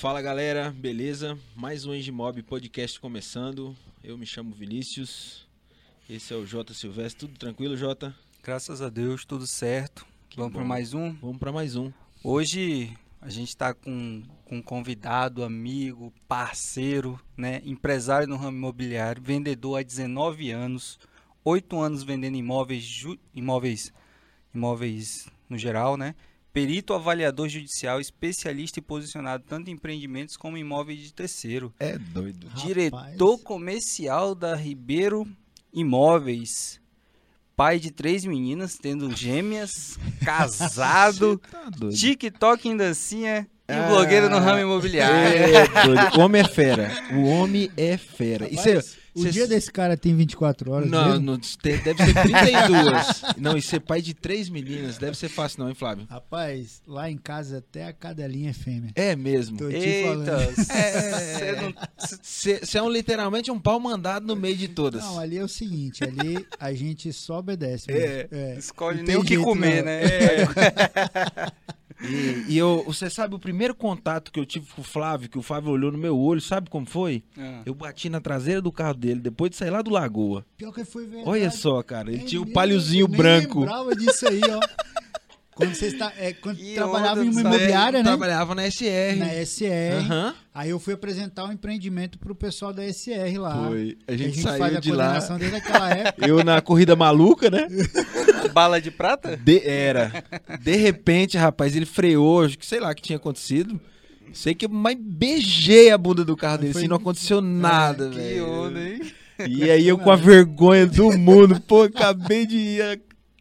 Fala galera, beleza? Mais um Engimob podcast começando. Eu me chamo Vinícius. Esse é o Jota Silvestre. Tudo tranquilo, Jota? Graças a Deus, tudo certo. Que Vamos para mais um. Vamos para mais um. Hoje a gente está com, com um convidado, amigo, parceiro, né? empresário no ramo imobiliário, vendedor há 19 anos, 8 anos vendendo imóveis, imóveis, imóveis no geral, né? Perito avaliador judicial, especialista e posicionado tanto em empreendimentos como em imóveis de terceiro. É doido. Rapaz. Diretor comercial da Ribeiro Imóveis. Pai de três meninas, tendo gêmeas, casado, Tá doido. TikTok em dancinha e Ah, blogueiro no ramo imobiliário. É doido. O homem é fera. O homem é fera. E cê- Rapaz, o cê- dia desse cara tem 24 horas Não, mesmo? não, tem- deve ser 32. não, e ser pai de três meninas deve ser fácil não, hein, Flávio? Rapaz, lá em casa até a cadelinha é fêmea. É mesmo. Tô te Eita, falando. você não. Você é um, literalmente um pau mandado no meio de todas. Não, ali é o seguinte, ali a gente só obedece. É. É, Escolhe nem tem o que jeito, comer, não. né? E, e eu, você sabe o primeiro contato que eu tive com o Flávio, que o Flávio olhou no meu olho, sabe como foi? Ah. Eu bati na traseira do carro dele, depois de sair lá do Lagoa. Pior que foi verdade. Olha só, cara, ele É tinha o eu nem branco. lembrava disso aí, ó. Quando você está, é, quando Que trabalhava onda em uma imobiliária, né? Trabalhava na SR. Na SR. Aham. Aí eu fui apresentar um empreendimento pro pessoal da SR lá. Foi. A Que gente, faz saiu a de lá. coordenação desde aquela época. Eu na corrida maluca, né? Bala de prata? De- era. De repente, rapaz, ele freou, acho que sei lá o que tinha acontecido. Sei que eu mais beijei a bunda do carro dele, Foi- assim, não aconteceu nada, Que velho. onda, hein? E aí eu com a vergonha do mundo, pô, acabei de ir.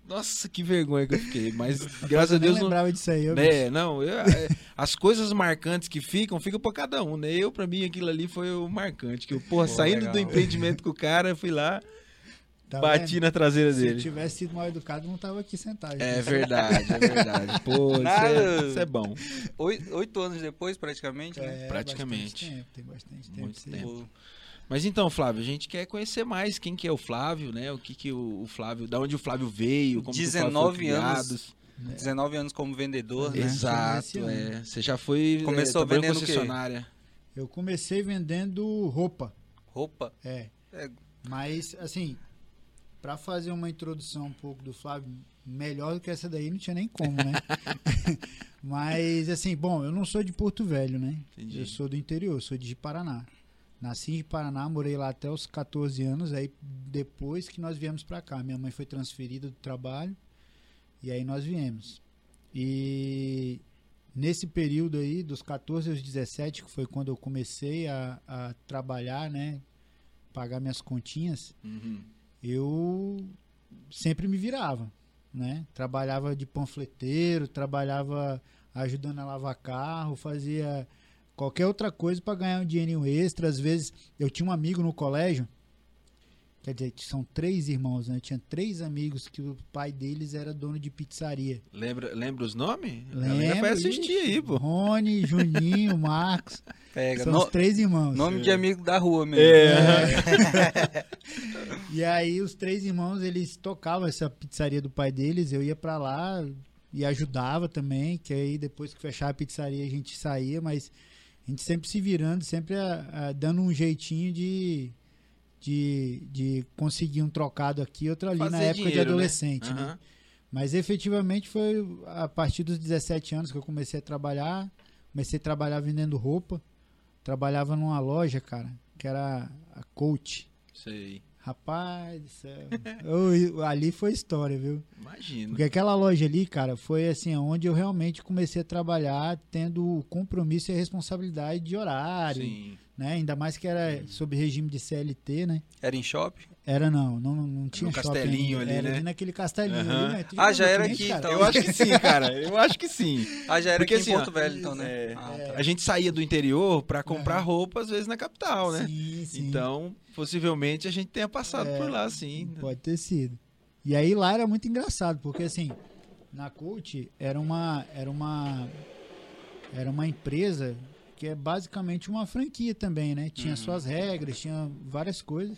Nossa, que vergonha que eu fiquei. Mas graças a Eu nem Deus não. lembrava disso aí. eu- É, não, eu- é, as coisas marcantes que ficam, ficam pra cada um, né? Eu, pra mim, aquilo ali foi o marcante. Que eu, porra, Pô, saindo legal. do empreendimento com o cara, fui lá, Tá bati vendo? na traseira Se eu dele. tivesse sido mal educado, não tava aqui sentado. É verdade, é verdade. Pô, isso Nada. é, isso é bom. Oito, oito anos depois, praticamente, né? É, praticamente. Bastante tempo, tem bastante tempo. Muito tempo. Mas então, Flávio, a gente quer conhecer mais quem que é o Flávio, né? O que que o, o Flávio, da onde o Flávio veio, como que o Flávio foi 19 anos. criado. 19 anos como vendedor, né? Exato, é. Você já foi Começou é, trabalhou em vendendo concessionária. Eu comecei vendendo roupa. Roupa. É. É. Mas, assim, pra fazer uma introdução um pouco do Flávio, melhor do que essa daí, não tinha nem como, né? Mas, assim, bom, eu não sou de Porto Velho, né? Entendi. Eu sou do interior, sou de Paraná. Nasci em Paraná, morei lá até os 14 anos, aí depois que nós viemos pra cá. Minha mãe foi transferida do trabalho e aí nós viemos. E nesse período aí, dos 14 aos 17, que foi quando eu comecei a, a trabalhar, né? Pagar minhas continhas, Uhum. eu sempre me virava, né? Trabalhava de panfleteiro, trabalhava ajudando a lavar carro, fazia qualquer outra coisa para ganhar um dinheirinho extra. Às vezes eu tinha um amigo no colégio, quer dizer, são três irmãos, né? Eu tinha três amigos que o pai deles era dono de pizzaria. Lembra, lembra os nomes? A Lembro, galera vai assistir aí, pô. Rony, Juninho, Marcos, Pega. são No- os três irmãos. nome de amigo da rua mesmo. É. E aí os três irmãos, eles tocavam essa pizzaria do pai deles, eu ia pra lá e ajudava também, que aí depois que fechava a pizzaria a gente saía, mas a gente sempre se virando, sempre ah, ah, dando um jeitinho de, de, de conseguir um trocado aqui, outro ali na Fazer época de dinheiro, né? adolescente, né? Aham. Mas efetivamente foi a partir dos 17 anos que eu comecei a trabalhar. Comecei a trabalhar vendendo roupa. Trabalhava numa loja, cara, que era a Coach. Sei. Rapaz do céu. Eu- ali foi história, viu? Imagino. Porque aquela loja ali, cara, foi assim, onde eu realmente comecei a trabalhar tendo o compromisso e a responsabilidade de horário, Sim. né? Ainda mais que era sob regime de CLT, né? Era em shopping? Era não, não, não tinha No shopping castelinho ainda. ali, era né? ali naquele castelinho Aham. ali, né? Ah, já era aqui, cara? então. Eu acho que sim, cara. Eu acho que sim. Ah, já era Porque aqui assim, em ó, Porto Velho, então, né? é, Ah, tá. A gente saía do interior pra comprar Aham. roupa, às vezes, na capital, né? Sim, sim. Então, possivelmente, a gente tenha passado É, por lá, sim. Pode ter sido. E aí lá era muito engraçado, porque assim, na Coach era uma era uma era uma empresa que é basicamente uma franquia também, né? Tinha Uhum. suas regras, tinha várias coisas.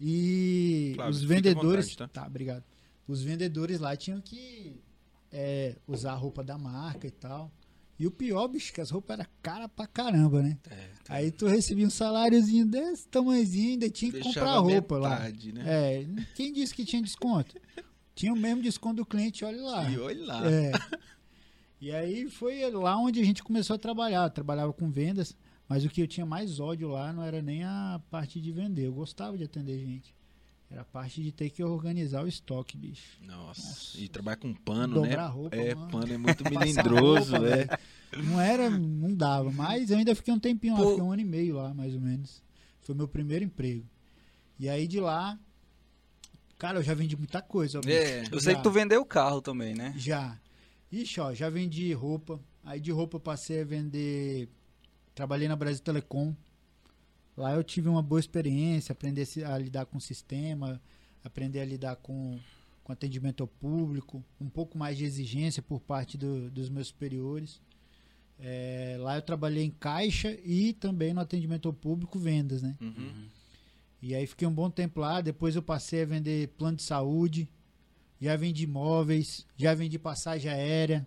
E Claro, os vendedores, vontade, tá? obrigado. Os vendedores lá tinham que é, usar a roupa da marca e tal. E o pior, bicho, que as roupas eram caras pra caramba, né? É, Aí tu recebia um saláriozinho desse tamanhozinho, ainda tinha que comprar Deixava roupa lá. metade, né? É, quem disse que tinha desconto? Tinha o mesmo desconto do cliente, olha lá. E olha lá. É. E aí foi lá onde a gente começou a trabalhar. Eu trabalhava com vendas, mas o que eu tinha mais ódio lá não era nem a parte de vender. Eu gostava de atender gente. Era a parte de ter que organizar o estoque, bicho. Nossa. Nossa. E trabalhar com pano, Dobrar né? roupa, é, mano. pano é muito melindroso, é. Não era, não dava. Mas eu ainda fiquei um tempinho lá, Pô. fiquei um ano e meio lá, mais ou menos. Foi meu primeiro emprego. E aí de lá, cara, eu já vendi muita coisa. É. Eu sei Já. que tu vendeu o carro também, né? Já. Ixi, ó, já vendi roupa. Aí de roupa eu passei a vender. Trabalhei na Brasil Telecom. Lá eu tive uma boa experiência, aprender a lidar com o sistema, aprender a lidar com, com atendimento ao público, um pouco mais de exigência por parte do- dos meus superiores. É, lá eu trabalhei em caixa e também no atendimento ao público, vendas, né? Uhum. E aí fiquei um bom tempo lá, depois eu passei a vender plano de saúde, já vendi imóveis, já vendi passagem aérea.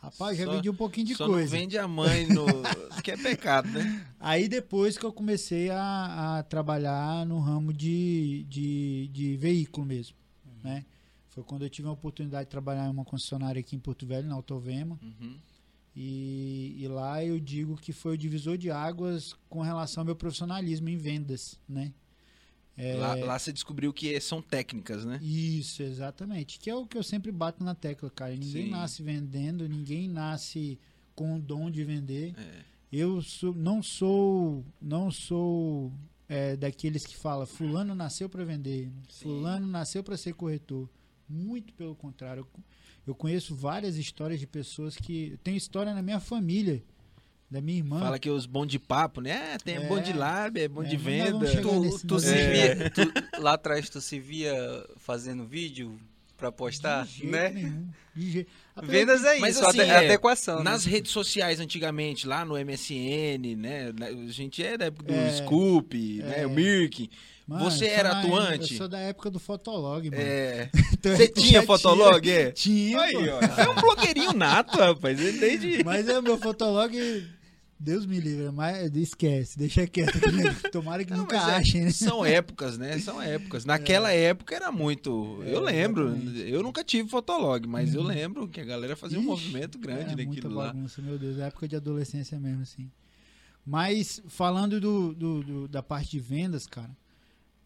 Rapaz, já Só- vendi um pouquinho de Só coisa. não vende a mãe no... que é pecado, né? Aí depois que eu comecei a, a trabalhar no ramo de, de, de veículo mesmo, né? Foi quando eu tive a oportunidade de trabalhar em uma concessionária aqui em Porto Velho, na Autovema. Uhum. E, e lá eu digo que foi o divisor de águas com relação ao meu profissionalismo em vendas, né? É, Lá, lá você descobriu que são técnicas, né? Isso, exatamente. Que é o que eu sempre bato na tecla, cara. Ninguém Sim. nasce vendendo, ninguém nasce com o dom de vender. É. Eu sou- não sou, não sou é, daqueles que fala fulano nasceu para vender, Sim. fulano nasceu para ser corretor. Muito pelo contrário. Eu, eu conheço várias histórias de pessoas que tem história na minha família, da minha irmã. Fala que os bom de papo, né? É, tem É. bom de lábia, é bom É, de venda. Tu, tu se via, tu- lá atrás tu se via fazendo vídeo pra postar, de jeito né? nenhum, de jeito- Vendas é Mas isso, assim, ade- é, adequação. Nas né? redes sociais antigamente, lá no MSN, né? A gente é da época do É. Scoop, né? É. O Mirk. Mano, Você era na- atuante? Eu sou da época do Fotolog, mano. É. Então, Você tinha fotolog, é? Tinha, Aí, ó. É um blogueirinho nato, rapaz. Desde... Mas é o meu fotolog. Deus me livre, mas esquece, deixa quieto. que Tomara que Não, nunca é, achem, né? São épocas, né? São épocas. Naquela época era muito. É, eu lembro. exatamente. Eu nunca tive fotolog, mas eu Uhum. lembro que a galera fazia um Ixi, movimento grande Era muita naquilo lá. bagunça, meu Deus, época de adolescência mesmo, assim. Mas falando do, do- do- da parte de vendas, cara,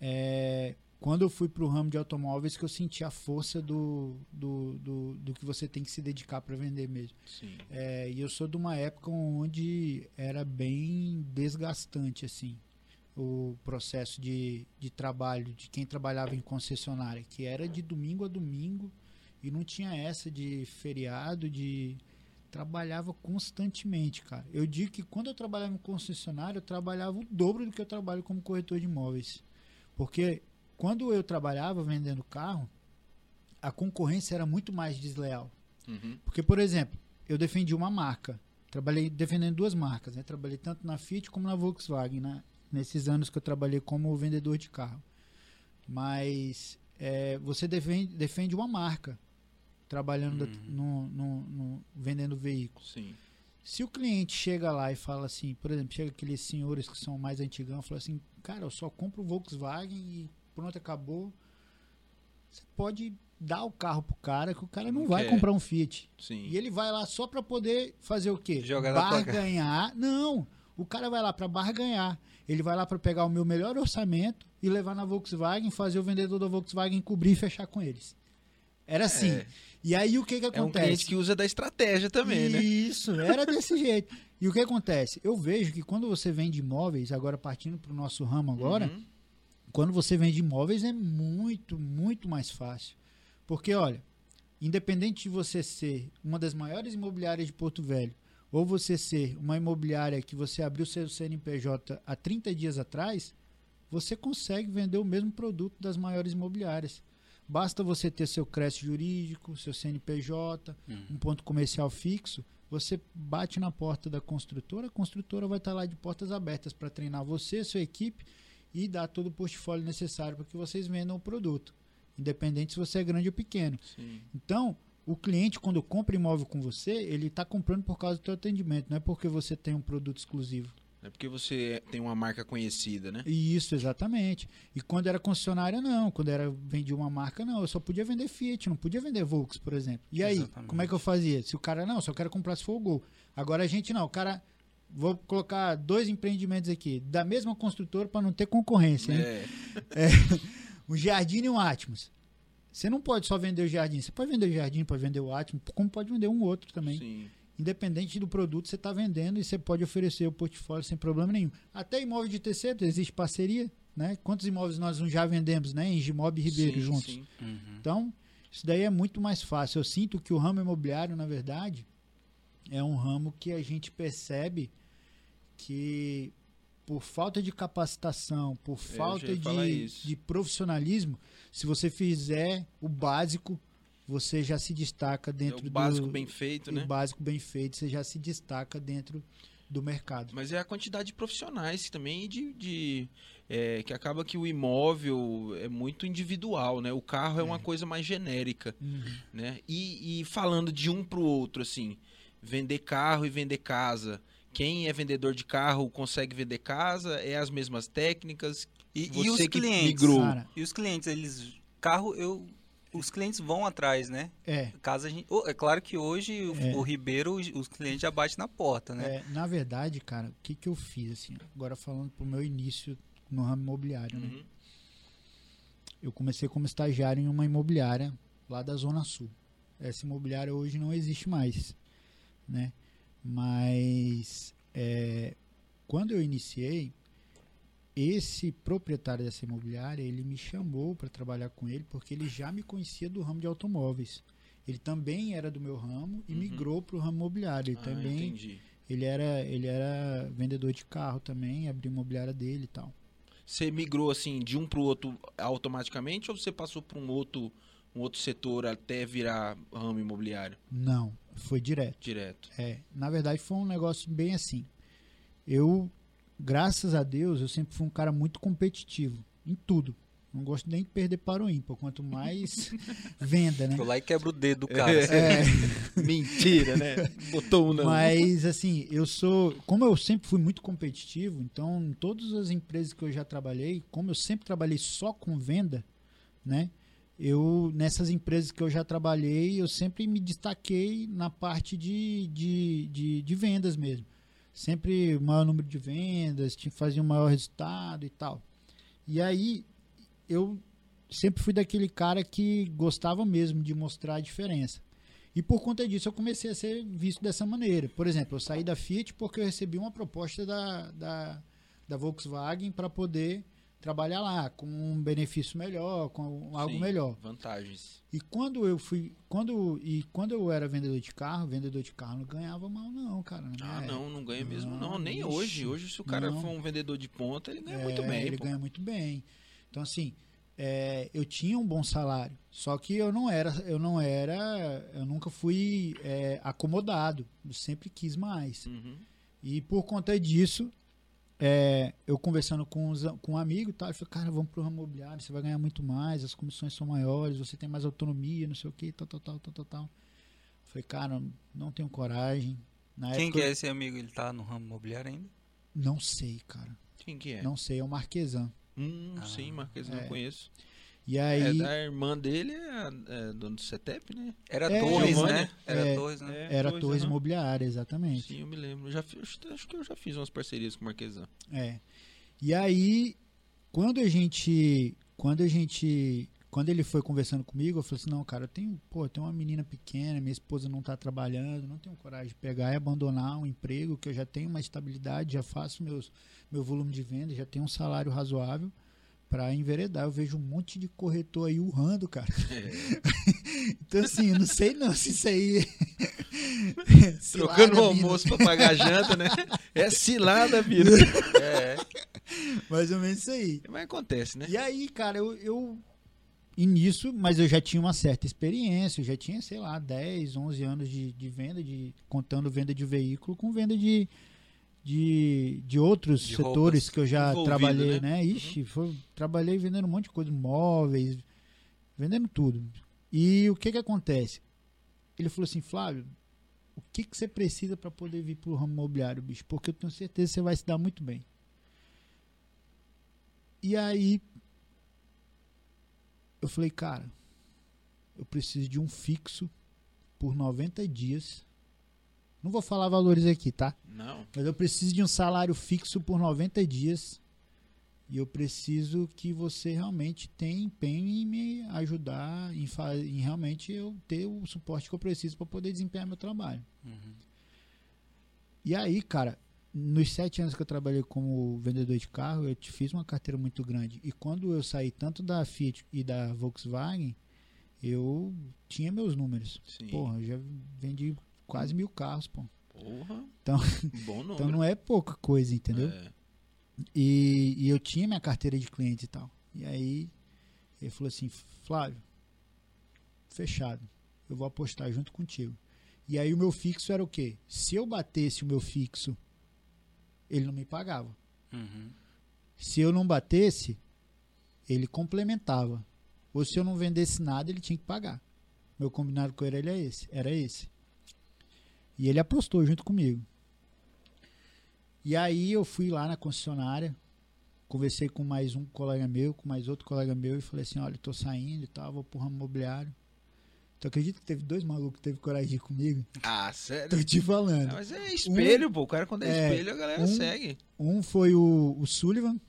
é, quando eu fui pro ramo de automóveis que eu senti a força do, do, do, do que você tem que se dedicar para vender mesmo. Sim. É, e eu sou de uma época onde era bem desgastante, assim, o processo de, de trabalho de quem trabalhava em concessionária, que era de domingo a domingo e não tinha essa de feriado, de trabalhava constantemente, cara. Eu digo que quando eu trabalhava em concessionária, eu trabalhava o dobro do que eu trabalho como corretor de imóveis. Porque quando eu trabalhava vendendo carro, a concorrência era muito mais desleal. Uhum. Porque, por exemplo, eu defendi uma marca. Trabalhei defendendo duas marcas, né? Trabalhei tanto na Fiat como na Volkswagen, né? Nesses anos que eu trabalhei como vendedor de carro. Mas é, você defende, defende uma marca trabalhando Uhum. no, no- no- vendendo veículos. Sim. Se o cliente chega lá e fala assim, por exemplo, chega aqueles senhores que são mais antigão e fala assim, cara, eu só compro Volkswagen e pronto, acabou. Você pode dar o carro pro cara que o cara não Não vai quer. comprar um Fiat. Sim. E ele vai lá só pra poder fazer o quê? Jogar barganhar. Não, o cara vai lá pra barganhar. Ele vai lá pra pegar o meu melhor orçamento e levar na Volkswagen, fazer o vendedor da Volkswagen cobrir e fechar com eles. Era assim. É. E aí o que que É um acontece? cliente que usa da estratégia também, né? Isso, era desse jeito. E o que acontece? Eu vejo que quando você vende imóveis, agora partindo para o nosso ramo agora, Uhum. Quando você vende imóveis é muito, muito mais fácil. Porque, olha, independente de você ser uma das maiores imobiliárias de Porto Velho, ou você ser uma imobiliária que você abriu seu CNPJ há 30 dias atrás, você consegue vender o mesmo produto das maiores imobiliárias. Basta você ter seu crédito jurídico, seu CNPJ, Uhum. um ponto comercial fixo, você bate na porta da construtora, a construtora vai estar lá de portas abertas para treinar você, sua equipe e dar todo o portfólio necessário para que vocês vendam o produto, independente se você é grande ou pequeno. Sim. Então, o cliente, quando compra imóvel com você, ele está comprando por causa do teu atendimento, não é porque você tem um produto exclusivo. É porque você tem uma marca conhecida, né? Isso, exatamente. E quando era concessionária, não. Quando era vendia uma marca, não. Eu só podia vender Fiat, não podia vender Volks, por exemplo. E aí, Exatamente. como é que eu fazia? Se o cara, não, só quero comprar se for o Gol. Agora a gente não, o cara... Vou colocar dois empreendimentos aqui, da mesma construtora para não ter concorrência. né? É. um Jardim e um Atmos. Você não pode só vender o Jardim. Você pode vender o Jardim, pode vender o Atmos, como pode vender um outro também. Sim. Independente do produto que você está vendendo e você pode oferecer o portfólio sem problema nenhum. Até imóvel de terceiro, existe parceria. Né? Quantos imóveis nós não já vendemos, né? Em Gimob e Ribeiro Sim, juntos. sim. Uhum. Então, isso daí é muito mais fácil. Eu sinto que o ramo imobiliário, na verdade, é um ramo que a gente percebe que por falta de capacitação, por falta de, de profissionalismo, se você fizer o básico, você já se destaca É dentro o básico do bem feito, o né? básico bem feito, você já se destaca dentro do mercado. Mas é a quantidade de profissionais também de, de é, que acaba que o imóvel é muito individual, né? O carro é, uma coisa mais genérica, Uhum. né? E, e falando de um para o outro, assim, vender carro e vender casa. Quem é vendedor de carro consegue vender casa? É as mesmas técnicas? E, e os que clientes? migrou. Cara, E os clientes, eles. Carro, eu. Os clientes vão atrás, né? é, Caso a gente, oh, é claro que hoje o- É. o Ribeiro, os clientes já batem na porta, né? É, na verdade, cara, o que, que eu fiz, assim, agora falando pro meu início no ramo imobiliário, né? Uhum. Eu comecei como estagiário em uma imobiliária lá da Zona Sul. Essa imobiliária hoje não existe mais, né? Mas é, quando eu iniciei, esse proprietário dessa imobiliária, ele me chamou para trabalhar com ele porque ele já me conhecia do ramo de automóveis. Ele também era do meu ramo e Uhum. migrou para o ramo imobiliário. Ele Ah, também entendi. ele era, ele era vendedor de carro também, abriu a imobiliária dele e tal. Você migrou assim de um para o outro automaticamente ou você passou para um outro, um outro setor até virar ramo imobiliário Não, foi direto. direto? É, na verdade foi um negócio bem assim. Eu, graças a Deus, eu sempre fui um cara muito competitivo em tudo. Não gosto nem de perder para o ímpar, quanto mais venda, né? Foi lá e quebra o dedo do cara. É, Mentira, né? Botou um não. mas assim, eu sou, como eu sempre fui muito competitivo, então em todas as empresas que eu já trabalhei, como eu sempre trabalhei só com venda, né? Eu nessas empresas que eu já trabalhei, eu sempre me destaquei na parte de, de, de, de vendas mesmo. Sempre maior número de vendas, fazia um maior resultado e tal. E aí eu sempre fui daquele cara que gostava mesmo de mostrar a diferença. E por conta disso eu comecei a ser visto dessa maneira. Por exemplo, eu saí da Fiat porque eu recebi uma proposta da, da, da Volkswagen para poder trabalhar lá com um benefício melhor, com algo Sim, melhor. Vantagens. E quando eu fui, quando e quando eu era vendedor de carro, vendedor de carro não ganhava mal não, cara. minha Ah, não, não ganha mesmo Não, não. Nem ixi, hoje. Hoje, se o cara não. for um vendedor de ponta, ele ganha É, muito bem, Ele pô. ganha muito bem. Então, assim, é, eu tinha um bom salário. Só que eu não era, eu não era, eu nunca fui é, acomodado. Eu sempre quis mais. Uhum. E por conta disso, é, eu conversando com, os, com um amigo e tal, ele falou, cara, vamos pro ramo imobiliário, você vai ganhar muito mais, as comissões são maiores, você tem mais autonomia, não sei o que, tal, tal, tal, tal, tal, tal. Eu Falei, cara, não tenho coragem. Na Quem época, que é esse amigo? Ele tá no ramo imobiliário ainda? Não sei, cara. Quem que é? Não sei, é o Marquesan. Hum, Ah, sim, Marquês, não é. conheço. E É, aí, da irmã dele é, é dono do CETEP, né? Era É, Torres, né? Era É. Torres, né? É, era Torres aham. Imobiliária, exatamente. Sim, eu me lembro. Eu Já fiz, acho- que eu já fiz umas parcerias com o Marquesan. É. E aí, quando a gente. Quando a gente. Quando ele foi conversando comigo, eu falei assim, não, cara, eu tenho, pô, eu tenho uma menina pequena, minha esposa não tá trabalhando, não tenho coragem de pegar e abandonar um emprego que eu já tenho uma estabilidade, já faço meus, meu volume de venda, já tenho um salário razoável para enveredar. Eu vejo um monte de corretor aí urrando, cara. então, assim, eu não sei não se isso aí. Trocando o almoço pra pagar a janta, né? É cilada, vira. É. Mais ou menos isso aí. Mas acontece, né? E aí, cara, eu, eu. E nisso, mas eu já tinha uma certa experiência, eu já tinha, sei lá, 10, 11 anos de, de venda, de contando venda de veículo com venda de, de, de outros De setores que eu já trabalhei, né? né? Ixi, foi- trabalhei vendendo um monte de coisa, móveis, vendendo tudo. E o que que acontece? ele falou assim, Flávio, o que, que você precisa para poder vir pro ramo imobiliário, bicho? Porque eu tenho certeza que você vai se dar muito bem. E aí, eu falei, cara, eu preciso de um fixo por 90 dias. Não vou falar valores aqui, tá? Não. Mas eu preciso de um salário fixo por 90 dias. E eu preciso que você realmente tenha empenho em me ajudar, em, em realmente eu ter o suporte que eu preciso para poder desempenhar meu trabalho. Uhum. E aí, cara, nos sete anos que eu trabalhei como vendedor de carro, eu te fiz uma carteira muito grande. E quando eu saí tanto da Fiat e da Volkswagen, eu tinha meus números. Sim. Porra, eu já vendi quase mil carros, pô. Porra. Então-. Então não é pouca coisa, entendeu? É. E, e eu tinha minha carteira de cliente e tal. E aí ele falou assim, Flávio, fechado. Eu vou apostar junto contigo. E aí o meu fixo era o quê? Se eu batesse o meu fixo, ele não me pagava. Uhum. Se eu não batesse, ele complementava. Ou se eu não vendesse nada, ele tinha que pagar. Meu combinado com ele era esse. Era esse. E ele apostou junto comigo. E aí eu fui lá na concessionária, conversei com mais um colega meu, com mais outro colega meu, e falei assim, olha, tô saindo e tal, vou pro ramo imobiliário. Tu acredita que teve dois malucos que teve coragem de ir comigo? Ah, sério? Tô te falando. Mas é espelho, pô. O cara quando é, É, espelho, a galera um- segue. Um foi o, o Sullivan,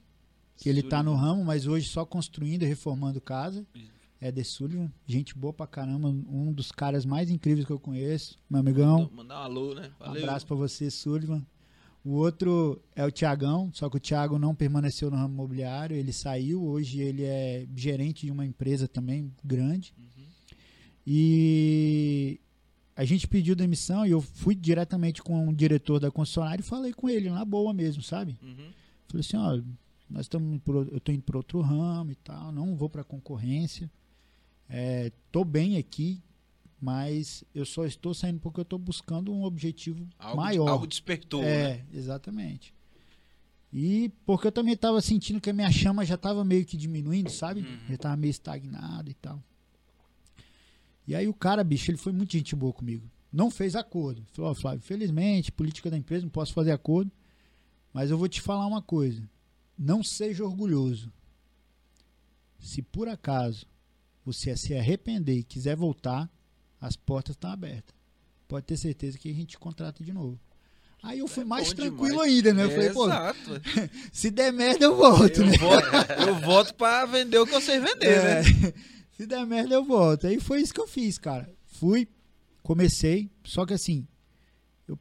que ele tá no Sullivan. ramo, mas hoje só construindo e reformando casa. Isso. É de Sullivan, gente boa pra caramba, um dos caras mais incríveis que eu conheço, meu amigão. Mandar um alô, né? Um Valeu. abraço pra você, Sullivan. O outro é o Tiagão, só que o Thiago não permaneceu no ramo imobiliário, ele saiu, hoje ele é gerente de uma empresa também grande. Uhum. E a gente pediu demissão e eu fui diretamente com o diretor da concessionária e falei com ele, na boa mesmo, sabe? Uhum. Falei assim, ó, nós estamos eu tô indo para outro ramo e tal, não vou para concorrência. É, tô bem aqui, mas eu só estou saindo porque eu tô buscando um objetivo Algo, maior. algo despertou, né? é, exatamente. E porque eu também tava sentindo que a minha chama já tava meio que diminuindo, sabe? Uhum. Já tava meio estagnado e tal. E aí o cara, bicho, ele foi muito gente boa comigo. Não fez acordo. Falou, ó, Flávio, felizmente, política da empresa, não posso fazer acordo. Mas eu vou te falar uma coisa. Não seja orgulhoso. Se por acaso você se arrepender e quiser voltar, as portas estão abertas. Pode ter certeza que a gente contrata de novo. Aí eu fui É mais tranquilo demais. ainda, né? Eu falei, pô, Exato. se der merda eu volto, Eu né? voto, eu voto pra vender o que eu sei vender, É, né? Se der merda, eu volto. Aí foi isso que eu fiz, cara. Fui, comecei, só que assim, eu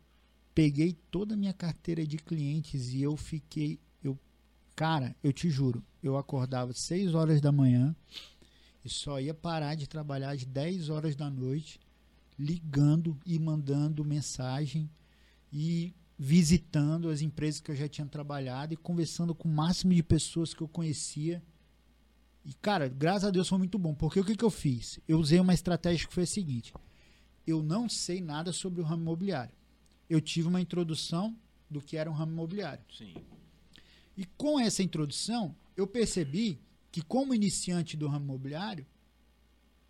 peguei toda a minha carteira de clientes e eu fiquei. Eu, cara, eu te juro, eu acordava 6 horas da manhã e só ia parar de trabalhar às 10 horas da noite, ligando e mandando mensagem e visitando as empresas que eu já tinha trabalhado e conversando com o máximo de pessoas que eu conhecia. E, cara, graças a Deus foi muito bom. Porque o que, que eu fiz? Eu usei uma estratégia que foi a seguinte: eu não sei nada sobre o ramo imobiliário. Eu tive uma introdução do que era um ramo imobiliário. Sim. E com essa introdução, eu percebi que, como iniciante do ramo imobiliário,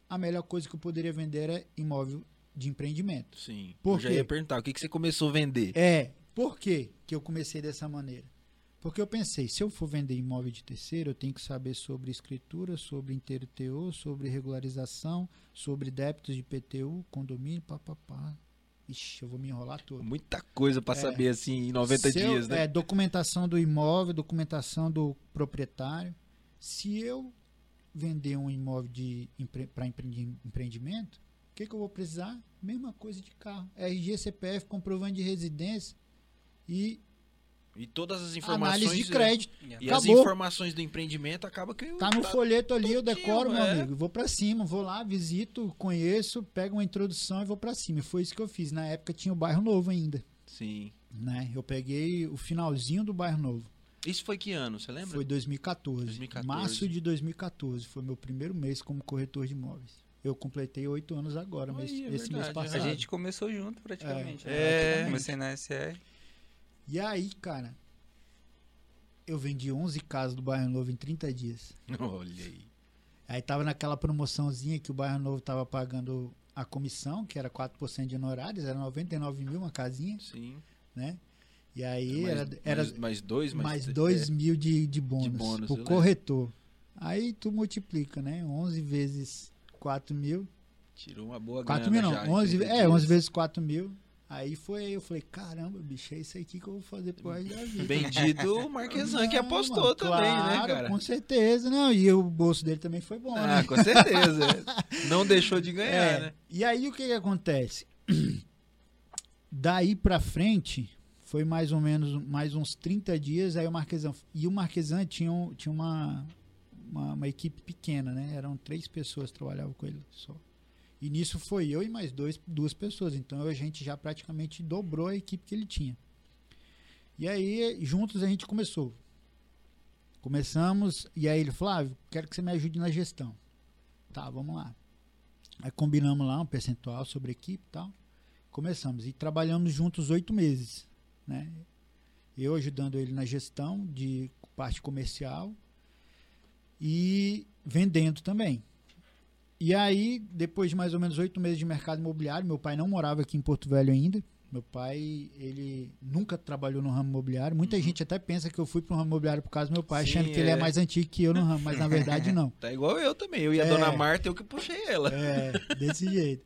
a melhor coisa que eu poderia vender era imóvel de empreendimento. Sim. Por eu já ia perguntar, o que, que você começou a vender? É, por quê que eu comecei dessa maneira? Porque eu pensei, se eu for vender imóvel de terceiro, eu tenho que saber sobre escritura, sobre inteiro TO, sobre regularização, sobre débitos de PTU, condomínio, papapá. Ixi, eu vou me enrolar todo. Muita coisa pra É. saber assim em 90 Se eu- dias, né? É, documentação do imóvel, documentação do proprietário. Se eu vender um imóvel para empreendimento, o que, que eu vou precisar? Mesma coisa de carro. RG, CPF, comprovante de residência e E todas as informações. análise de crédito. E as Acabou. informações do empreendimento acaba que. Tá no folheto ali, eu decoro, meu é. amigo. Vou pra cima, vou lá, visito, conheço, pego uma introdução e vou pra cima. E foi isso que eu fiz. Na época tinha o bairro novo ainda, Sim. né? Eu peguei o finalzinho do bairro novo. Isso foi que ano, você lembra? Foi 2014. 2014. Março de 2014 foi meu primeiro mês como corretor de imóveis. Eu completei oito anos agora, mês, Aí, é esse mês verdade, A passado. gente começou junto praticamente. É. né? É. Eu Comecei na SR. E aí, cara, eu vendi 11 casas do bairro novo em 30 dias. Olha aí. Aí tava naquela promoçãozinha que o bairro novo tava pagando a comissão, que era 4% de honorários, era 99 mil uma casinha, Sim. né? E aí mais, era, era mais, mais dois, mais, mais é, 2 mil de, de bônus, bônus, pro corretor. Aí tu multiplica, né? 11 vezes 4 mil. Tirou uma boa 4 grana mil não, já, 11, em 30 é, 11 dias. vezes 4 mil. Aí foi aí, eu falei, caramba, bicho, é isso aqui que eu vou fazer pro resto da vida. Vendido o Marquesan que apostou mano, também, né, claro, cara? Com certeza, não. E o bolso dele também foi bom, Ah, né? com certeza. Não deixou de ganhar, É, né? E aí o que, que acontece? Daí pra frente, foi mais ou menos mais uns 30 dias, aí o Marquesan. E o Marquesan tinha, tinha uma, uma, uma equipe pequena, né? Eram três pessoas que trabalhavam com ele só. E nisso foi eu e mais dois, duas pessoas. Então a gente já praticamente dobrou a equipe que ele tinha. E aí, juntos a gente começou. Começamos, e aí ele Flávio, quero que você me ajude na gestão. Tá, vamos lá. Aí combinamos lá um percentual sobre a equipe e tal. Começamos. E trabalhamos juntos oito meses. Né? Eu ajudando ele na gestão de parte comercial e vendendo também. E aí, depois de mais ou menos oito meses de mercado imobiliário, meu pai não morava aqui em Porto Velho ainda. Meu pai, ele nunca trabalhou no ramo imobiliário. Muita gente até pensa que eu fui para o ramo imobiliário por causa do meu pai, Sim, achando que ele é é. mais antigo que eu no ramo, mas na verdade não. Tá igual eu também. Eu e a É. dona Marta, eu que puxei ela. É, desse jeito.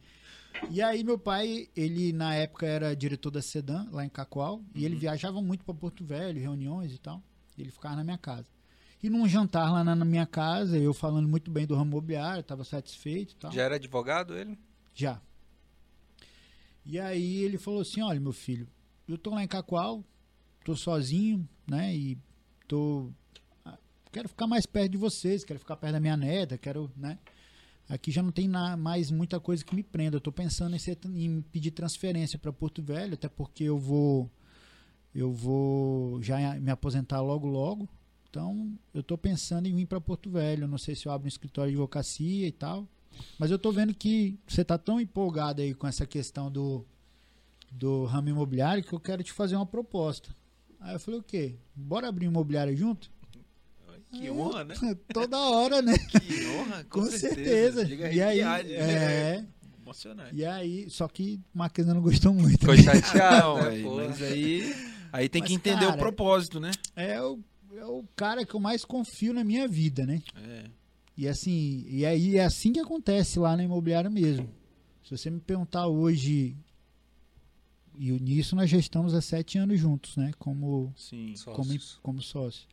E aí meu pai, ele na época era diretor da Sedan, lá em Cacoal, e ele viajava muito para Porto Velho, reuniões e tal. E ele ficava na minha casa. E num jantar lá na, na minha casa, eu falando muito bem do ramo imobiliário, estava satisfeito e tal. Já era advogado ele? Já. E aí ele falou assim, olha meu filho, eu tô lá em Cacoal, tô sozinho, né, e tô... ah, Quero ficar mais perto de vocês, quero ficar perto da minha neta, quero, né... Aqui já não tem na- mais muita coisa que me prenda. Eu tô pensando em, ser- em pedir transferência para Porto Velho, até porque eu vou eu vou já me aposentar logo logo. Então, eu tô pensando em vir para Porto Velho. Não sei se eu abro um escritório de advocacia e tal. Mas eu tô vendo que você tá tão empolgado aí com essa questão do, do ramo imobiliário que eu quero te fazer uma proposta. Aí eu falei, o quê? Bora abrir um imobiliário junto? Que honra, né? Toda hora, né? Que honra, com, Com, certeza. Diga E aí, né? é, Emocionante. e aí, só que Marquesa não gostou muito. Ficou Ah, chateado, né, aí, pô? mas aí, aí tem que Mas, entender o cara, propósito, né? É o, é o cara que eu mais confio na minha vida, né? É. E assim, e aí é assim que acontece lá na imobiliária mesmo. Se você me perguntar hoje, e nisso nós já estamos há sete anos juntos, né? Como, Sim. como, Sócios. como sócio.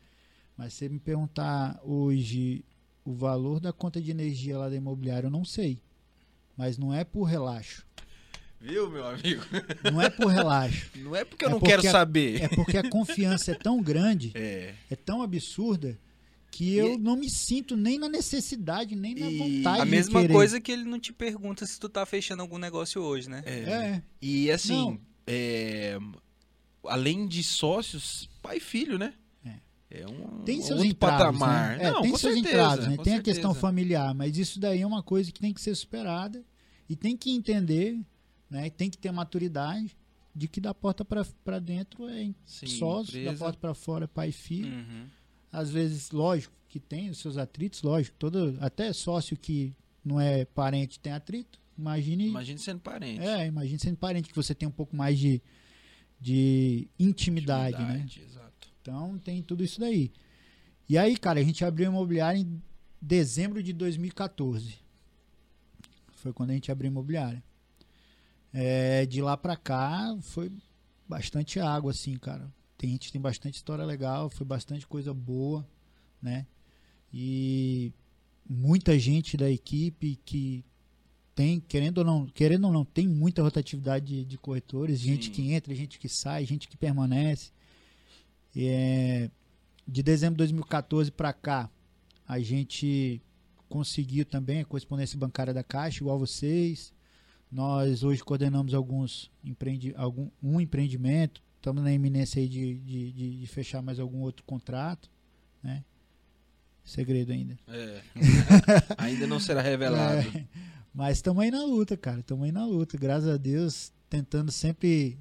Mas se você me perguntar hoje o valor da conta de energia lá da imobiliária, eu não sei. Mas não é por relaxo. Viu, meu amigo? Não é por relaxo. Não é porque eu É não porque quero a- saber. É porque a confiança é tão grande É. é tão absurda que eu E- não me sinto nem na necessidade, nem na E- vontade A de mesma querer. coisa que ele não te pergunta se tu tá fechando algum negócio hoje, né? É. É, E assim, é, além de sócios, pai e filho, né? É. Um, tem seus outro entraves, patamar. né? É, Não, tem seus certeza, entraves, né? Tem a questão certeza. familiar, mas isso daí é uma coisa que tem que ser superada e tem que entender, né? Tem que ter maturidade de que da porta para dentro é Sim, sócio, da porta para fora é pai e filho. Uhum. Às vezes, lógico, que tem os seus atritos, lógico, todo até sócio que não é parente tem atrito. Imagine Imagine sendo parente. É, imagine sendo parente que você tem um pouco mais de, de intimidade, né? Intimidade, Exato. Então tem tudo isso daí. E aí, cara, a gente abriu a imobiliária em dezembro de 2014. Foi quando a gente abriu a imobiliária. É, de lá pra cá foi bastante água, assim, cara. Tem, a gente tem bastante história legal, foi bastante coisa boa, né? E muita gente da equipe que tem, querendo ou não, querendo ou não, tem muita rotatividade de, de corretores, gente Sim. que entra, gente que sai, gente que permanece. É, de dezembro de 2014 para cá, a gente conseguiu também a correspondência bancária da Caixa, igual vocês. Nós hoje coordenamos alguns empreendi algum, um empreendimento, estamos na iminência aí de, de, de, de fechar mais algum outro contrato, né? Segredo ainda. É. Ainda não será revelado. É, mas estamos aí na luta, cara. Estamos aí na luta. Graças a Deus, tentando sempre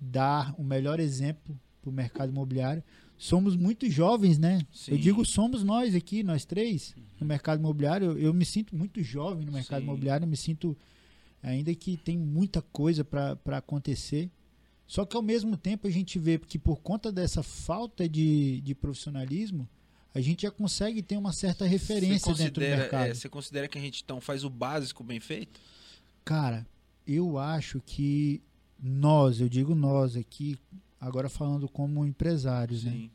dar o melhor exemplo para o mercado imobiliário. Somos muito jovens, né? Sim. Eu digo somos nós aqui, nós três, no mercado imobiliário. Eu, eu me sinto muito jovem no mercado Sim. imobiliário, eu me sinto ainda que tem muita coisa para acontecer. Só que ao mesmo tempo a gente vê que por conta dessa falta de, de profissionalismo, a gente já consegue ter uma certa referência dentro do mercado. É, você considera que a gente então faz o básico bem feito? Cara, eu acho que nós, eu digo nós aqui, agora falando como empresários, né? Sim. né?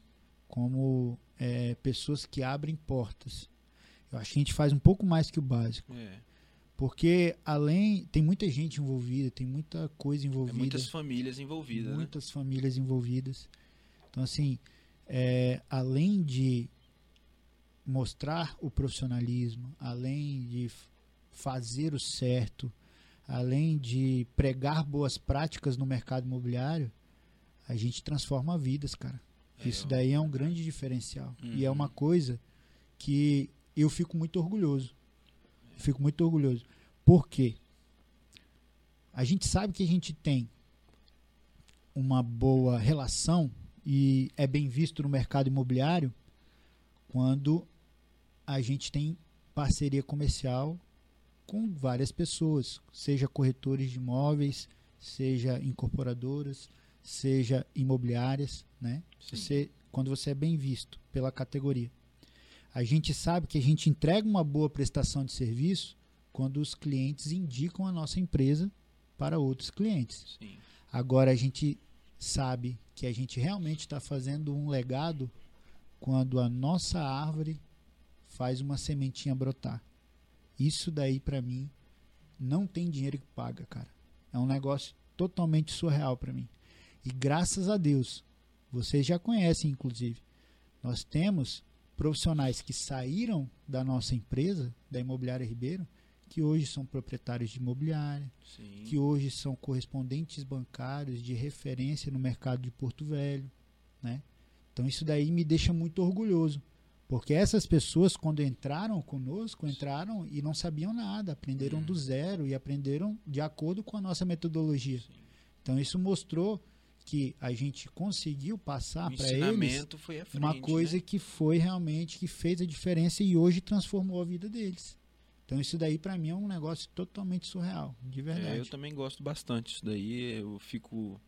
Como é, pessoas que abrem portas. Eu acho que a gente faz um pouco mais que o básico. É. Porque além. Tem muita gente envolvida, tem muita coisa envolvida. É muitas famílias envolvidas. Né? Muitas né? famílias envolvidas. Então, assim, é, além de mostrar o profissionalismo, além de fazer o certo, além de pregar boas práticas no mercado imobiliário, a gente transforma vidas, cara. É, Isso daí é um grande diferencial. Uhum. E é uma uhum. coisa que eu fico muito orgulhoso. Fico muito orgulhoso. Por quê? A gente sabe que a gente tem uma boa relação e é bem visto no mercado imobiliário quando a gente tem parceria comercial com várias pessoas, seja corretores de imóveis, seja incorporadoras, seja imobiliárias, né? Você, quando você é bem visto pela categoria. A gente sabe que a gente entrega uma boa prestação de serviço quando os clientes indicam a nossa empresa para outros clientes. Sim. Agora a gente sabe que a gente realmente está fazendo um legado quando a nossa árvore faz uma sementinha brotar. Isso daí para mim não tem dinheiro que paga, cara. É um negócio totalmente surreal para mim. E graças a Deus, vocês já conhecem inclusive, nós temos profissionais que saíram da nossa empresa, da Imobiliária Ribeiro, que hoje são proprietários de imobiliária, Sim. que hoje são correspondentes bancários de referência no mercado de Porto Velho, né? Então isso daí me deixa muito orgulhoso, porque essas pessoas, quando entraram conosco, entraram e não sabiam nada, aprenderam uhum. do zero e aprenderam de acordo com a nossa metodologia. Sim. Então, isso mostrou que a gente conseguiu passar para eles frente, uma coisa né? que foi realmente que fez a diferença e hoje transformou a vida deles. Então isso daí para mim é um negócio totalmente surreal, de verdade. É, eu também gosto bastante disso daí. Eu fico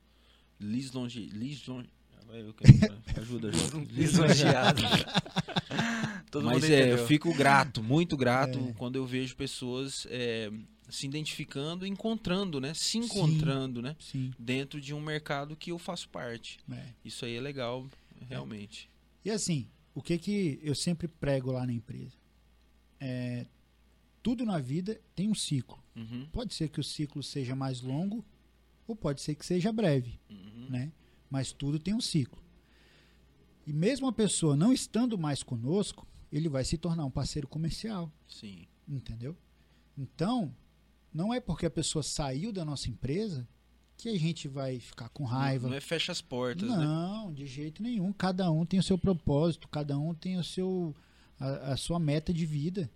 lisonje, lisonje, eu quero, ajuda, lisonjeado. Todo Mas é, eu fico grato, muito grato é. quando eu vejo pessoas é, se identificando, encontrando, né? Se encontrando, sim, né? Sim. Dentro de um mercado que eu faço parte. É. Isso aí é legal, realmente. E assim, o que que eu sempre prego lá na empresa? É, tudo na vida tem um ciclo. Uhum. Pode ser que o ciclo seja mais longo ou pode ser que seja breve, uhum. né? Mas tudo tem um ciclo. E mesmo a pessoa não estando mais conosco, ele vai se tornar um parceiro comercial. Sim. Entendeu? Então, não é porque a pessoa saiu da nossa empresa que a gente vai ficar com raiva. Não, é fecha as portas, não, né? Não, de jeito nenhum. Cada um tem o seu propósito, cada um tem o seu a, a sua meta de vida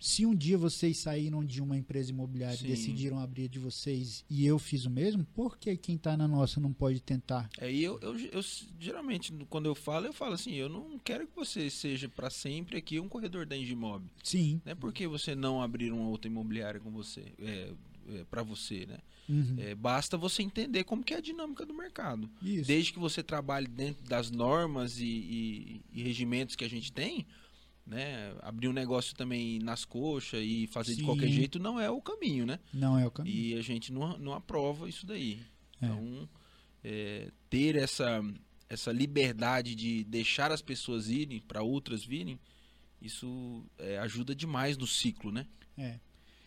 se um dia vocês saíram de uma empresa imobiliária Sim. e decidiram abrir de vocês e eu fiz o mesmo, por que quem está na nossa não pode tentar? É, e eu, eu, eu, geralmente, quando eu falo, eu falo assim, eu não quero que você seja para sempre aqui um corredor da Engimob. Sim. Não é porque você não abrir uma outra imobiliária com você, é, é para você, né? Uhum. É, basta você entender como que é a dinâmica do mercado. Isso. Desde que você trabalhe dentro das normas e, e, e regimentos que a gente tem, né? Abrir um negócio também nas coxas e fazer Sim. de qualquer jeito não é o caminho, né? Não é o caminho. E a gente não, não aprova isso daí. É. Então, é, ter essa, essa liberdade de deixar as pessoas irem para outras virem, isso é, ajuda demais no ciclo, né? É.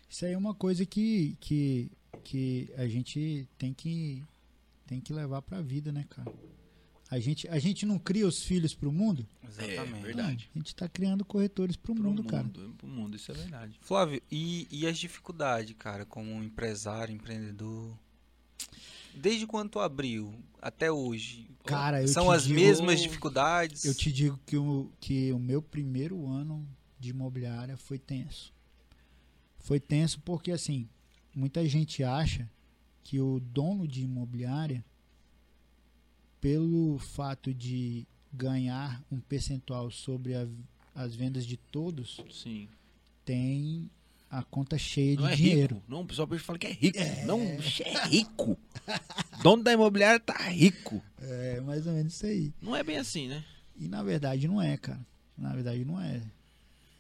Isso aí é uma coisa que, que, que a gente tem que, tem que levar para a vida, né, cara? A gente, a gente não cria os filhos para o mundo? Exatamente. É, verdade. a gente está criando corretores para o mundo, mundo, cara. Para o mundo, isso é verdade. Flávio, e, e as dificuldades, cara, como empresário, empreendedor? Desde quando tu abriu até hoje? Cara, São as digo, mesmas dificuldades? Eu te digo que o, que o meu primeiro ano de imobiliária foi tenso. Foi tenso porque, assim, muita gente acha que o dono de imobiliária pelo fato de ganhar um percentual sobre a, as vendas de todos, Sim. tem a conta cheia Não de é dinheiro. rico. Não, o pessoal fala que é rico. Não, você é rico. Dono da imobiliária tá rico. É, mais ou menos isso aí. Não é bem assim, né? E na verdade não é, cara. Na verdade não é.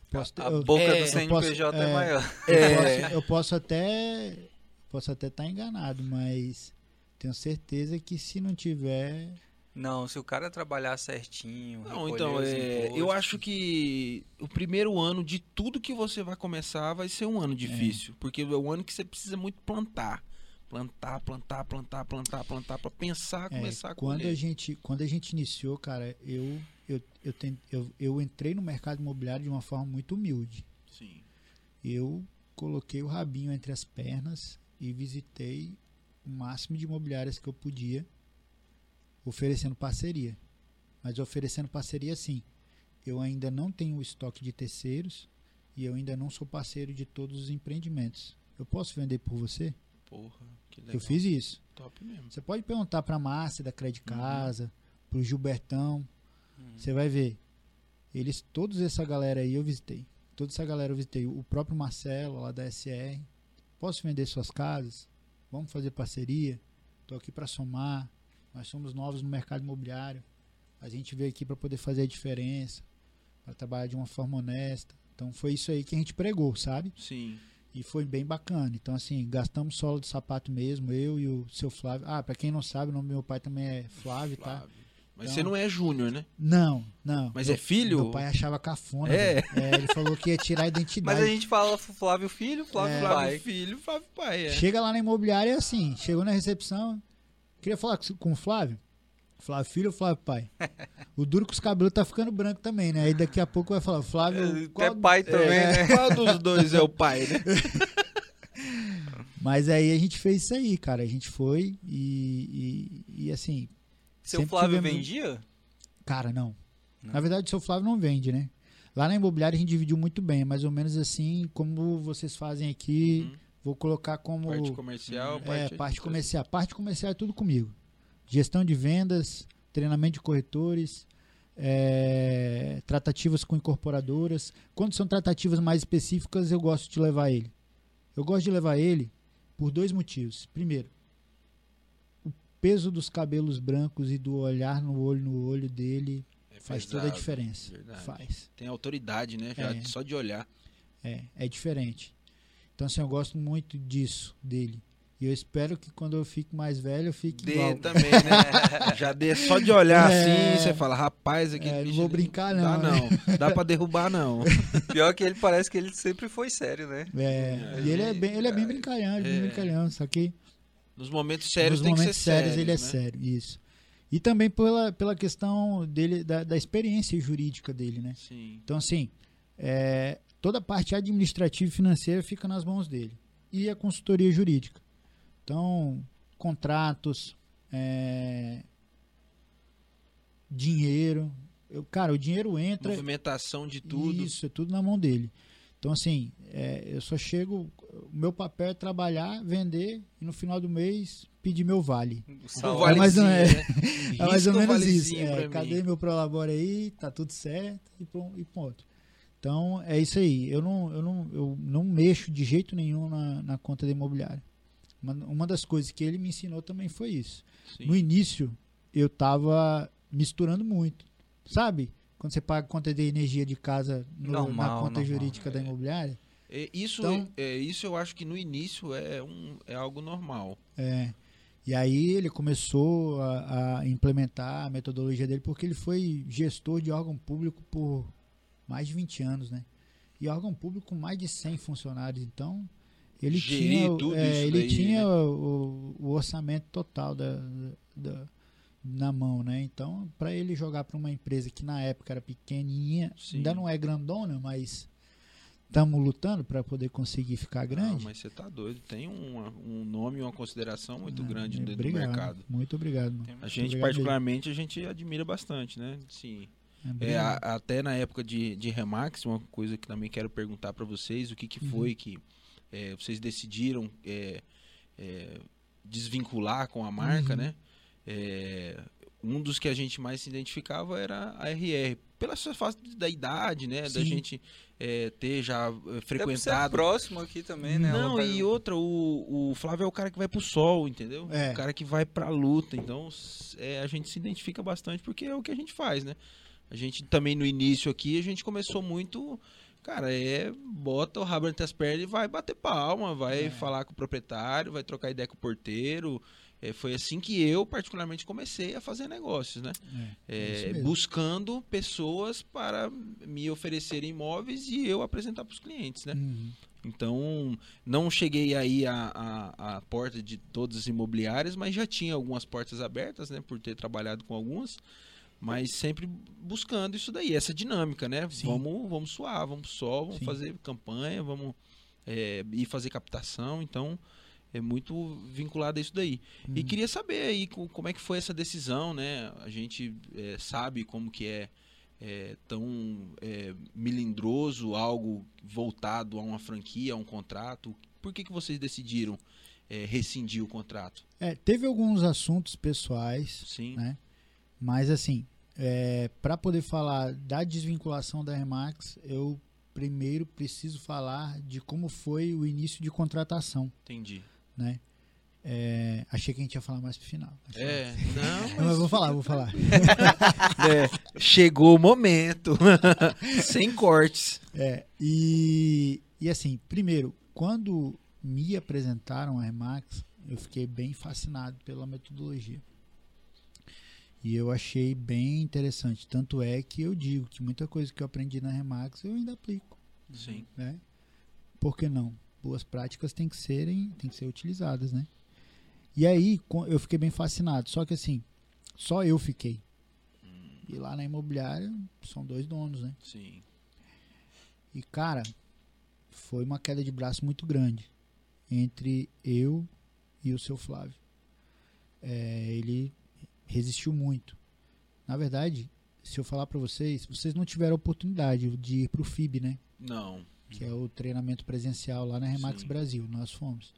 Posso ter- A eu- boca é, do eu CNPJ posso- é, é. maior. Eu, É. posso, eu posso até posso até estar enganado, mas tenho certeza que se não tiver Não, se o cara trabalhar certinho. Não, então, é, eu acho que o primeiro ano de tudo que você vai começar vai ser um É. ano difícil. Porque é o ano que você precisa muito plantar. Plantar, plantar, plantar, plantar, plantar, pra pensar, É, começar a quando colher. a gente quando a gente iniciou, cara, eu eu, eu, ten- eu eu entrei no mercado imobiliário de uma forma muito humilde. Sim. Eu coloquei o rabinho entre as pernas e visitei o máximo de imobiliárias que eu podia, oferecendo parceria. Mas oferecendo parceria sim. Eu ainda não tenho o estoque de terceiros e eu ainda não sou parceiro de todos os empreendimentos. Eu posso vender por você? Porra, que legal. Eu fiz isso. Top mesmo. Você pode perguntar para a Márcia da Crédito Casa, para o Gilbertão, Uhum. você vai ver. Eles, todos essa galera aí eu visitei. Toda essa galera eu visitei. O próprio Marcelo lá da SR. Posso vender suas casas? Vamos fazer parceria? Estou aqui para somar. Nós somos novos no mercado imobiliário. A gente veio aqui para poder fazer a diferença, para trabalhar de uma forma honesta. Então foi isso aí que a gente pregou, sabe? Sim. E foi bem bacana. Então, assim, gastamos sola de sapato mesmo, eu e o seu Flávio. Ah, pra quem não sabe, o nome do meu pai também é Flávio, tá? Mas Então- você não é júnior, né? Não, não. Mas Meu- é filho? Meu pai achava cafona. É. É, ele falou que ia tirar a identidade. Mas a gente fala Flávio Filho, Flávio É. Pai. Flávio filho, Flávio pai, é. Chega lá na imobiliária é assim, chegou na recepção, queria falar com- com o Flávio. Flávio filho ou Flávio pai? O duro que os cabelos tá ficando branco também, né? Aí daqui a pouco vai falar, Flávio. É, é pai também, né? Qual dos dois é o pai, né? Mas aí a gente fez isso aí, cara. A gente foi e, e, e, assim, Seu Sempre Flávio tivemos- vendia? Cara, não. Não. Na verdade, o seu Flávio não vende, né? Lá na imobiliária a gente dividiu muito bem, mais ou menos assim como vocês fazem aqui. Uhum. Vou colocar como Parte comercial, é, parte parte comercial. Parte comercial é tudo comigo. Gestão de vendas, treinamento de corretores, é, tratativas com incorporadoras. Quando são tratativas mais específicas, eu gosto de levar ele. Eu gosto de levar ele por dois motivos. Primeiro, peso dos cabelos brancos e do olhar no olho no olho dele É faz pesado, toda a diferença. verdade. Faz. Tem autoridade, né? Já É. só de olhar. É, é diferente. Então, assim, eu gosto muito disso, dele. E eu espero que quando eu fique mais velho, eu fique Dê igual. também, né? Já dê só de olhar É. assim, você fala, rapaz, aqui. É, não vou brincar, não, Dá né? não. Dá pra derrubar, não. Pior que ele parece que ele sempre foi sério, né? É, e ele é bem, ele é bem brincalhão, ele é bem É. brincalhão, só que Nos momentos sérios nos tem momentos que ser sérios sério. ele é né? sério, isso. E também pela, pela questão dele, da, da experiência jurídica dele, né? Sim. Então, assim, é, toda a parte administrativa e financeira fica nas mãos dele. E a consultoria jurídica. Então, contratos, é, dinheiro. Eu, cara, o dinheiro entra. Movimentação de tudo. Isso, é tudo na mão dele. Então, assim, é, eu só chego. O meu papel é trabalhar, vender e no final do mês pedir meu vale. O. É mais menos- né? É mais ou menos isso. É, cadê mim. meu Prolabore aí? Tá tudo certo e pron- e ponto. Então é isso aí. Eu não, eu não, eu não mexo de jeito nenhum na, na conta da imobiliária. Uma, uma das coisas que ele me ensinou também foi isso. Sim. No início, eu tava misturando muito. Sabe? Quando você paga conta de energia de casa no- na Normal, conta normal. jurídica da imobiliária, É, isso, Então- é, isso eu acho que no início é, um, é algo normal. É. E aí ele começou a, a implementar a metodologia dele porque ele foi gestor de órgão público por mais de 20 anos, né? E órgão público com mais de 100 funcionários, então ele Gerir tinha, é, ele daí, tinha né? o, o orçamento total da, da- na mão, né? Então, para ele jogar para uma empresa que na época era pequenininha, Sim. ainda não é grandona, mas estamos lutando para poder conseguir ficar Não, grande. mas você tá doido. Tem uma- um nome e uma consideração muito Ah, grande dentro do mercado. Muito obrigado, mano. A gente, obrigado particularmente, a gente admira bastante, né? Sim. É, É, a- até na época de, de Remax, uma coisa que também quero perguntar para vocês, o que, que Uhum. foi que é, vocês decidiram é, é, desvincular com a marca, Uhum. né? Um dos que a gente mais se identificava era a RR. Pela sua fase da idade, né? Da Sim. gente é, ter já eh, frequentado. próximo aqui também, né? Não, e outra, o, o Flávio é o cara que vai pro sol, entendeu? É. O cara que vai pra luta. Então, é, a gente se identifica bastante porque é o que a gente faz, né? A gente também no início aqui, a gente começou muito. Cara, é. Bota o rabo entre as pernas e vai bater palma, vai É. falar com o proprietário, vai trocar ideia com o porteiro. É, foi assim que eu, particularmente, comecei a fazer negócios, né? É, É, mesmo. buscando pessoas para me oferecerem imóveis e eu apresentar para os clientes, né? Uhum. Então, não cheguei aí à, porta de todas as imobiliárias, mas já tinha algumas portas abertas, né? Por ter trabalhado com algumas. Mas sempre buscando isso daí, essa dinâmica, né? Sim. Vamos, vamos suar, vamos só, vamos Sim. fazer campanha, vamos é, ir fazer captação. Então, é muito vinculado a isso daí. E Uhum. queria saber aí co- como é que foi essa decisão, né? A gente é, sabe como que é, é, tão é, melindroso algo voltado a uma franquia, a um contrato. Por que, que vocês decidiram é, rescindir o contrato? É, teve alguns assuntos pessoais, Sim, né? Mas assim, é, para poder falar da desvinculação da Remax, eu primeiro preciso falar de como foi o início de contratação, entendi. Né? É, achei que a gente ia falar mais pro final. É, não, Não, mas vou falar, vou falar. é, chegou o momento, sem cortes. É, e, e assim, primeiro, quando me apresentaram a Remax, eu fiquei bem fascinado pela metodologia. E eu achei bem interessante. Tanto é que eu digo que muita coisa que eu aprendi na Remax eu ainda aplico. Sim, Né? Por que não? Boas práticas têm que serem, têm que ser utilizadas, né? E aí eu fiquei bem fascinado. Só que assim, só eu fiquei. E lá na imobiliária são dois donos, né? sim. E, cara, foi uma queda de braço muito grande entre eu e o seu Flávio. É, ele resistiu muito. Na verdade, se eu falar pra vocês, vocês não tiveram oportunidade de ir pro FIB, né? Não, Que é o treinamento presencial lá na Remax Sim. Brasil. Nós fomos.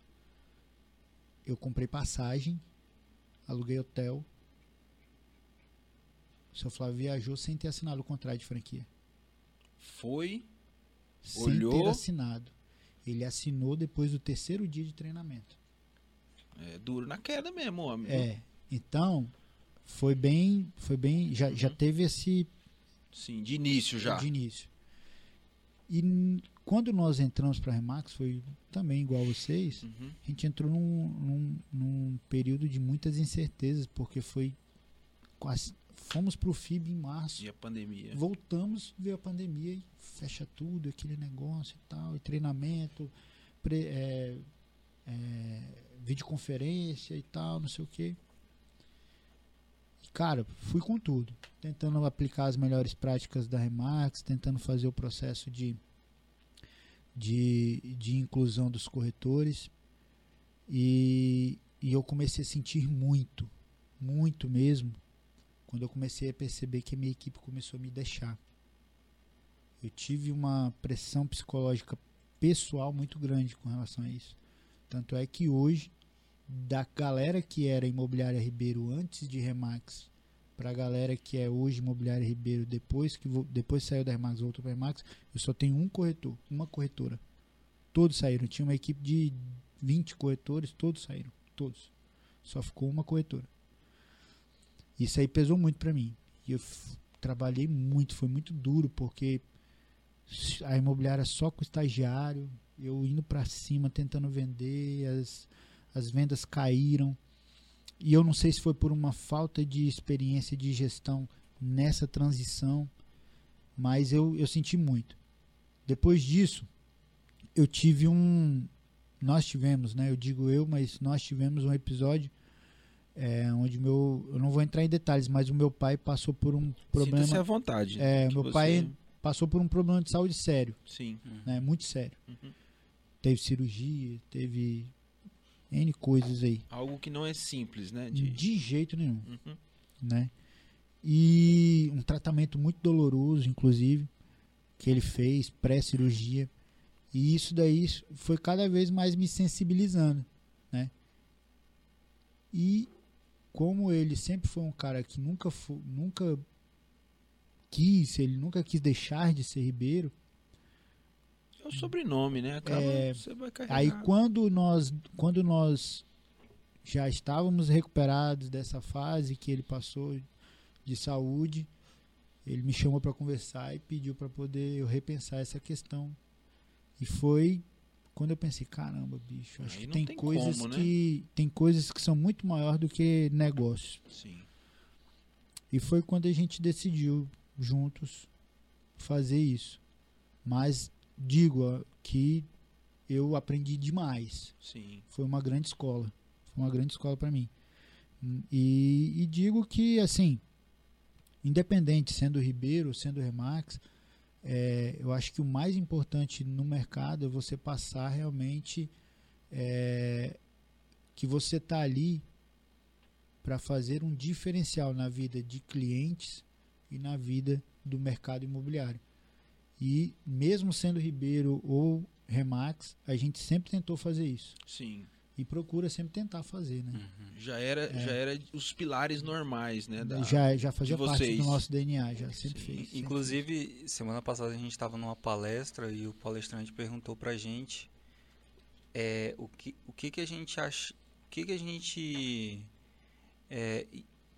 Eu comprei passagem, aluguei hotel. O seu Flávio viajou sem ter assinado o contrato de franquia. foi, sem Olhou. ter assinado. Ele assinou depois do terceiro dia de treinamento. é, duro na queda mesmo, homem. É. Então, foi bem. Foi bem. Já, já Uhum. teve esse Sim, de início já. de início. E quando nós entramos para a Remax, foi também igual a vocês, Uhum. a gente entrou num, num, num período de muitas incertezas, porque foi. Quase, fomos para o FIB em março. E a pandemia. Voltamos, veio a pandemia e fecha tudo, aquele negócio e tal, e treinamento, pre- é, é, videoconferência e tal, não sei o que. Cara, fui com tudo, tentando aplicar as melhores práticas da Remax, tentando fazer o processo de, de, de inclusão dos corretores. E, e eu comecei a sentir muito, muito mesmo, quando eu comecei a perceber que a minha equipe começou a me deixar. Eu tive uma pressão psicológica pessoal muito grande com relação a isso. Tanto é que hoje, da galera que era Imobiliária Ribeiro antes de Remax, para a galera que é hoje Imobiliária Ribeiro depois que depois saiu da Remax voltou para Remax, eu só tenho um corretor, uma corretora. Todos saíram. Tinha uma equipe de 20 corretores, todos saíram, todos. Só ficou uma corretora. Isso aí pesou muito para mim. E eu trabalhei muito, foi muito duro, porque a imobiliária só com estagiário, eu indo para cima tentando vender, as, as vendas caíram. E eu não sei se foi por uma falta de experiência de gestão nessa transição, mas eu, eu senti muito. Depois disso, eu tive um. Nós tivemos, né? Eu digo eu, mas nós tivemos um episódio é, onde meu. Eu não vou entrar em detalhes, mas o meu pai passou por um Sinta-se à problema. vontade. É, meu você- pai passou por um problema de saúde sério, Sim. né? Muito sério. Uhum. Teve cirurgia, teve N coisas aí. Algo que não é simples, né? De... De jeito nenhum, Uhum. né? E um tratamento muito doloroso, inclusive, que ele fez pré-cirurgia. E isso daí foi cada vez mais me sensibilizando, né? E como ele sempre foi um cara que nunca, fo- nunca quis, ele nunca quis deixar de ser Ribeiro, É o sobrenome, né? Acaba, É. Aí quando nós, quando nós já estávamos recuperados dessa fase que ele passou de saúde, ele me chamou para conversar e pediu para poder eu repensar essa questão. E foi quando eu pensei, caramba, bicho, acho Aí que tem, tem coisas como, né? que tem coisas que são muito maior do que negócios. Sim. E foi quando a gente decidiu juntos fazer isso. Mas digo que eu aprendi demais. Sim. Foi uma grande escola. Foi uma grande escola para mim. E, e digo que, assim, independente sendo Ribeiro, sendo Remax, é, eu acho que o mais importante no mercado é você passar realmente é, que você está ali para fazer um diferencial na vida de clientes e na vida do mercado imobiliário. E mesmo sendo Ribeiro ou Remax, a gente sempre tentou fazer isso Sim. e procura sempre tentar fazer, né? Já era, já era os pilares normais, né? da- já já fazia parte do nosso DNA, já sempre Sim. fez. sempre Inclusive, semana passada a gente estava numa palestra e o palestrante perguntou pra gente é, o, que, o que que a gente acha, o que que a gente, é,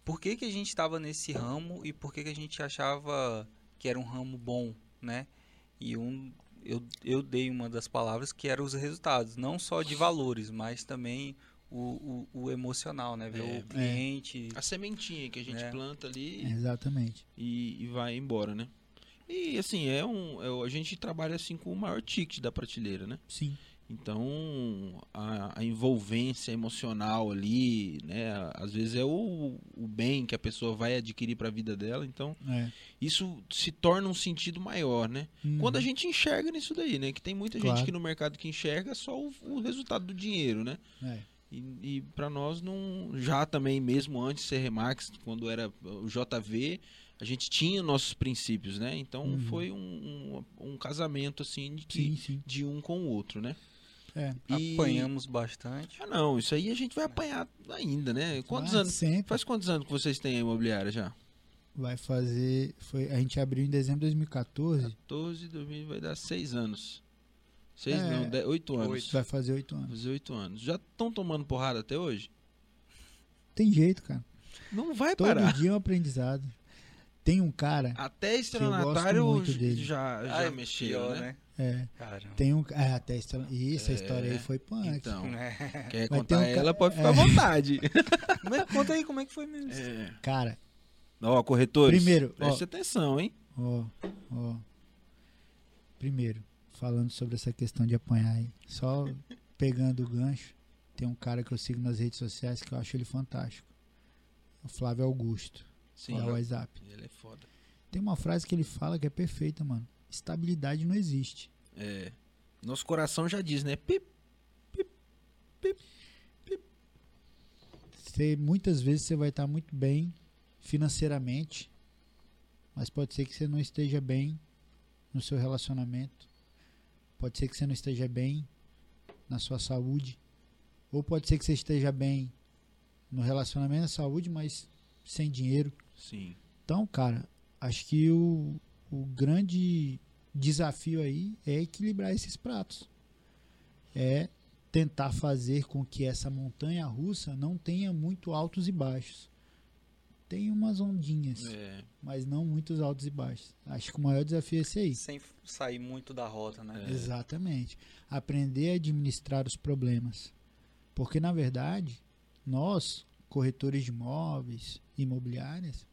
por que que a gente estava nesse ramo e por que que a gente achava que era um ramo bom, né? E um, eu, eu dei uma das palavras que era os resultados, não só de valores, mas também o, o, o emocional, né? Ver É. o cliente, A sementinha que a gente É. planta ali. Exatamente. e, e vai embora, né? E assim, é um. é o- a gente trabalha assim com o maior ticket da prateleira, né? Sim. Então a, a envolvência emocional ali, né? Às vezes é o, o bem que a pessoa vai adquirir para a vida dela. Então É. isso se torna um sentido maior, né? Uhum. Quando a gente enxerga nisso daí, né? Que tem muita Claro. gente que no mercado que enxerga só o, o resultado do dinheiro, né? É. E, e para nós não. Já também, mesmo antes de ser Remax, quando era o JV, a gente tinha nossos princípios, né? Então Uhum. foi um, um, um casamento assim de, Sim, sim. de um com o outro, né? É. E- apanhamos bastante. Ah, não, isso aí a gente vai apanhar ainda, né? Quantos Vai anos? Sempre Faz quantos anos que vocês têm a imobiliária já? vai fazer. Foi, a gente abriu em dezembro de 2014. 14, 2000, vai dar 6 anos. 6 É, não, 10, 8 anos. oito. Vai fazer oito Vai anos. fazer 8 anos. Já estão tomando porrada até hoje? Tem jeito, cara. Não vai Todo parar. dia é um aprendizado. Tem um cara. Até eu estelionatário gosto muito dele. já, já Ai, mexeu, pior, né? É, Caramba. tem um. É, até essa, Isso, a história aí É, foi punk. Então, É. quer Mas contar um ca- ela, pode ficar é. à vontade. É- conta aí como é que foi mesmo. É. Cara, Ó, corretores. Primeiro, ó. preste atenção, hein? Ó, ó. Primeiro, falando sobre essa questão de apanhar aí, só pegando o gancho, tem um cara que eu sigo nas redes sociais que eu acho ele fantástico. O Flávio Augusto, Sim. o WhatsApp. Ele é foda. Tem uma frase que ele fala que é perfeita, mano. Estabilidade não existe. É. Nosso coração já diz, né? Pip. Você, muitas vezes você vai estar muito bem financeiramente, mas pode ser que você não esteja bem no seu relacionamento. Pode ser que você não esteja bem na sua saúde. Ou pode ser que você esteja bem no relacionamento, na saúde, mas sem dinheiro. Sim. Então, cara, acho que o, o grande desafio aí é equilibrar esses pratos. É tentar fazer com que essa montanha russa não tenha muito altos e baixos. Tem umas ondinhas, É. mas não muitos altos e baixos. Acho que o maior desafio é esse aí. Sem sair muito da rota, né? É. Exatamente. Aprender a administrar os problemas. Porque, na verdade, nós, corretores de imóveis, imobiliárias,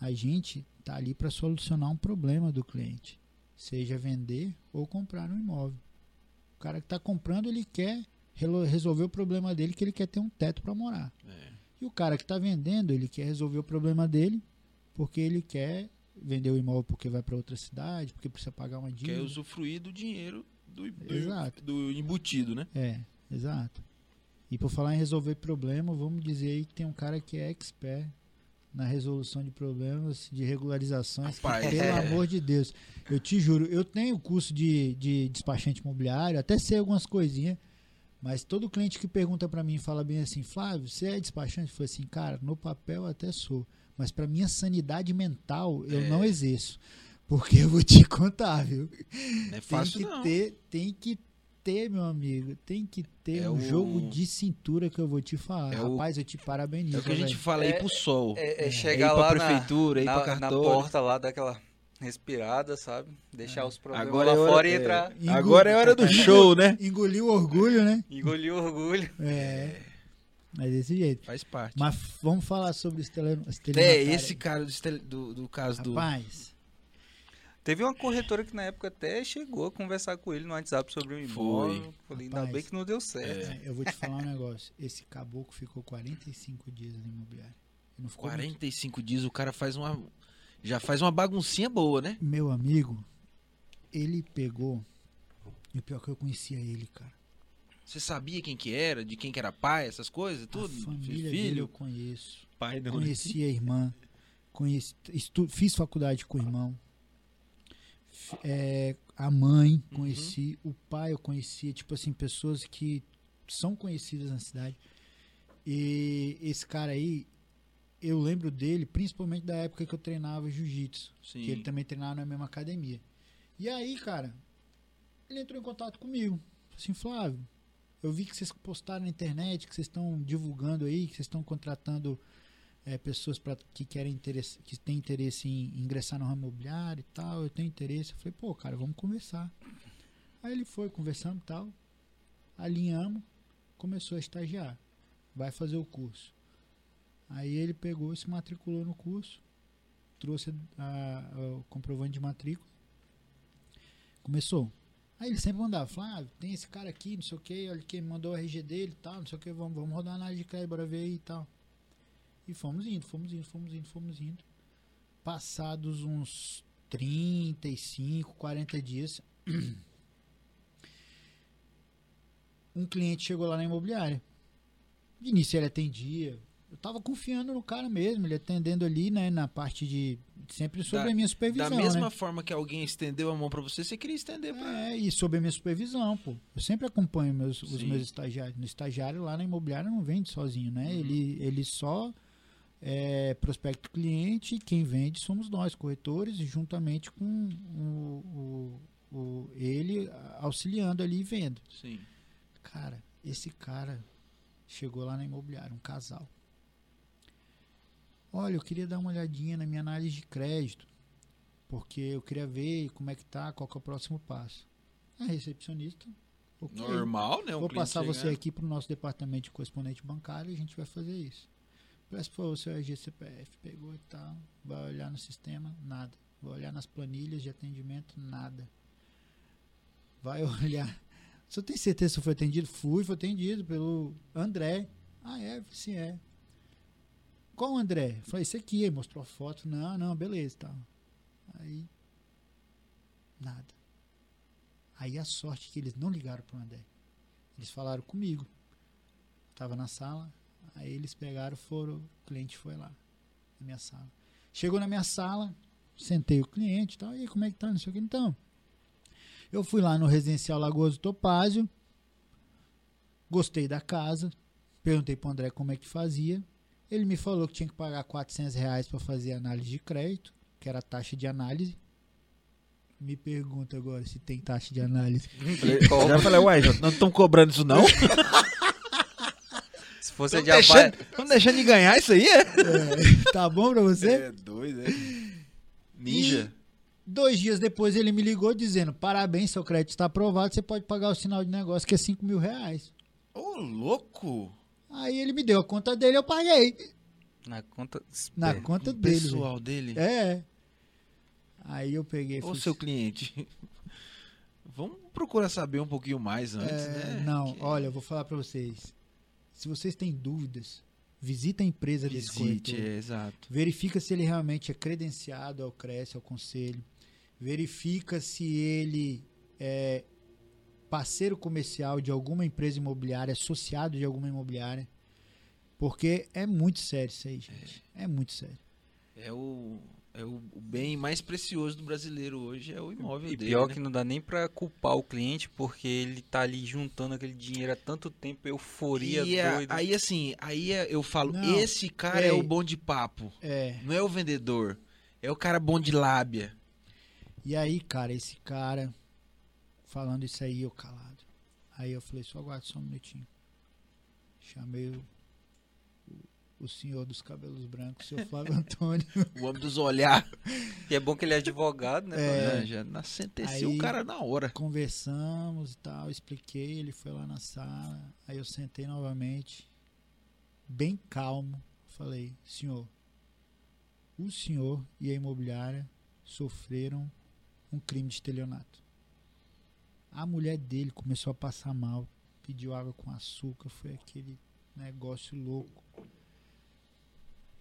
a gente está ali para solucionar um problema do cliente. Seja vender ou comprar um imóvel. O cara que está comprando, ele quer resolver o problema dele, que ele quer ter um teto para morar. É. E o cara que está vendendo, ele quer resolver o problema dele, porque ele quer vender o imóvel porque vai para outra cidade, porque precisa pagar uma dívida. Quer usufruir do dinheiro do, do, do embutido, né? É, exato. E por falar em resolver problema, vamos dizer aí que tem um cara que é expert na resolução de problemas, de regularizações. que, Rapaz, pelo é. amor de Deus, eu te juro, eu tenho curso de, de despachante imobiliário, até sei algumas coisinhas, Mas todo cliente que pergunta para mim fala bem assim, Flávio, você é despachante? Eu falei assim, cara, no papel até sou, mas para minha sanidade mental eu É. não exerço. Porque eu vou te contar, viu? Não é fácil, tem que não. ter, tem que ter, meu amigo, tem que ter É um o- jogo de cintura que eu vou te falar. É o- Rapaz, eu te parabenizo. É o que a gente velho. fala aí É- pro sol. É, é ir chegar pra lá na- prefeitura, ir na, pra na porta lá, daquela respirada, sabe? Deixar os problemas Agora lá é hora- fora e é. entrar. Engol- Agora é hora do show, né? Engolir o orgulho, né? Engolir o orgulho. É. É desse jeito. Faz parte. Mas vamos falar sobre os tele, É, esse cara do, estel- do, do caso do. Rapaz, Teve uma corretora que na época até chegou a conversar com ele no WhatsApp sobre o imóvel. Falei, ainda Rapaz. bem que não deu certo. é, eu vou te falar um negócio. Esse caboclo ficou 45 dias no imobiliário. Ele Não ficou muito. 45 dias, o cara faz uma. Já faz uma baguncinha boa, né? Meu amigo, ele pegou. E o pior é que eu conhecia ele, cara. Você sabia quem que era, de quem que era pai, essas coisas, tudo? A família Filho? dele eu conheço. Pai não. Conheci a irmã. Conheci, estu- fiz faculdade com o irmão. É, a mãe Uhum. conheci. O pai eu conhecia. Tipo assim, pessoas que são conhecidas na cidade. E esse cara aí, eu lembro dele principalmente da época que eu treinava jiu-jitsu. Que ele também treinava na mesma academia. E aí, cara, ele entrou em contato comigo. Assim, Flávio, eu vi que vocês postaram na internet, que vocês estão divulgando aí, que vocês estão contratando é, pessoas pra, que querem interesse, que têm interesse em ingressar no ramo imobiliário e tal. Eu tenho interesse. Eu falei, pô, cara, vamos conversar. Aí ele foi, conversando e tal. Alinhamos, começou a estagiar. Vai fazer o curso. Aí ele pegou se matriculou no curso trouxe a- a- o comprovante de matrícula. Começou. Aí ele sempre mandava, Flávio, tem esse cara aqui, não sei o que, olha quem mandou o RG dele e tal, não sei o que, vamos, vamos rodar análise de crédito, bora ver aí e tal. E fomos indo, fomos indo, fomos indo, fomos indo. Passados uns 35, 40 dias, um cliente chegou lá na imobiliária. De início ele atendia. Eu tava confiando no cara mesmo, ele atendendo ali, né, na parte de. Sempre sob Da- a minha supervisão. Da mesma né? forma que alguém estendeu a mão pra você, você queria estender pra. É, e sob a minha supervisão, pô. Eu sempre acompanho meus, os meus estagiários. No estagiário lá na imobiliária não vende sozinho, né? Uhum. Ele, ele só é, prospecta o cliente e quem vende somos nós, corretores, e juntamente com o, o, o- ele auxiliando ali e vendo. Sim. Cara, esse cara chegou lá na imobiliária, um casal. Olha, eu queria dar uma olhadinha na minha análise de crédito, porque eu queria ver como é que tá, qual que é o próximo passo. A recepcionista, ok, Normal, né? Um vou passar você aqui para o nosso departamento de correspondente bancário e a gente vai fazer isso. Presta por favor seu RG CPF, pegou e tal, vai olhar no sistema, nada. Vai olhar nas planilhas de atendimento, nada. Vai olhar. Você tem certeza você foi atendido? Fui, foi atendido pelo André. Ah, é? Sim, é. Qual o André? Falei, esse aqui, aí mostrou a foto. Não, não, beleza, tal. Aí, nada. Aí a sorte que eles não ligaram pro André. Eles falaram comigo. Tava na sala, aí eles pegaram, foram, o cliente foi lá, na minha sala. Chegou na minha sala, sentei o cliente e tal, e aí, como é que tá, não sei o que, então. Eu fui lá no residencial Lagoas do Topázio, gostei da casa, perguntei pro André como é que fazia. Ele me falou que tinha que pagar 400 reais para fazer análise de crédito, que era a taxa de análise. Me pergunta agora se tem taxa de análise. Já falei, uai, não estão cobrando isso não? Se fosse de deixando, tão deixando de ganhar isso aí, é? É, tá bom pra você? É doido, é. Ninja. Dois dias depois ele me ligou dizendo: Parabéns, seu crédito está aprovado, você pode pagar o sinal de negócio que é 5 mil reais. Ô, louco! Aí ele me deu a conta dele, eu paguei. Na conta. Na É. conta O dele. pessoal dele. É. Aí eu peguei e Ô, falei, seu cliente. Vamos procurar saber um pouquinho mais antes, é, né? Não, Que- olha, eu vou falar pra vocês. Se vocês têm dúvidas, visita a empresa desse Visite, corretor. é, exato. Verifica se ele realmente é credenciado ao CRES, ao conselho. Verifica se ele é parceiro comercial de alguma empresa imobiliária, associado de alguma imobiliária. Porque é muito sério isso aí, gente. É, muito sério. É o, É o, bem mais precioso do brasileiro hoje é o imóvel E dele. pior né? que não dá nem pra culpar o cliente, porque ele tá ali juntando aquele dinheiro há tanto tempo, euforia E é- doida. aí assim, aí é- eu falo, Não, esse cara é ei. o bom de papo, É. não é o vendedor, é o cara bom de lábia. E aí, cara, esse cara falando isso aí, eu calado. Aí eu falei, só aguarda só um minutinho. Chamei o, o, senhor dos cabelos brancos, o seu Flávio Antônio. O homem dos olhar, E é bom que ele é advogado, né? É. né? já na sentenciou o cara na hora. Conversamos e tal, expliquei, ele foi lá na sala. Aí eu sentei novamente, bem calmo. Falei, senhor, o senhor e a imobiliária sofreram um crime de estelionato. A mulher dele começou a passar mal, pediu água com açúcar, foi aquele negócio louco.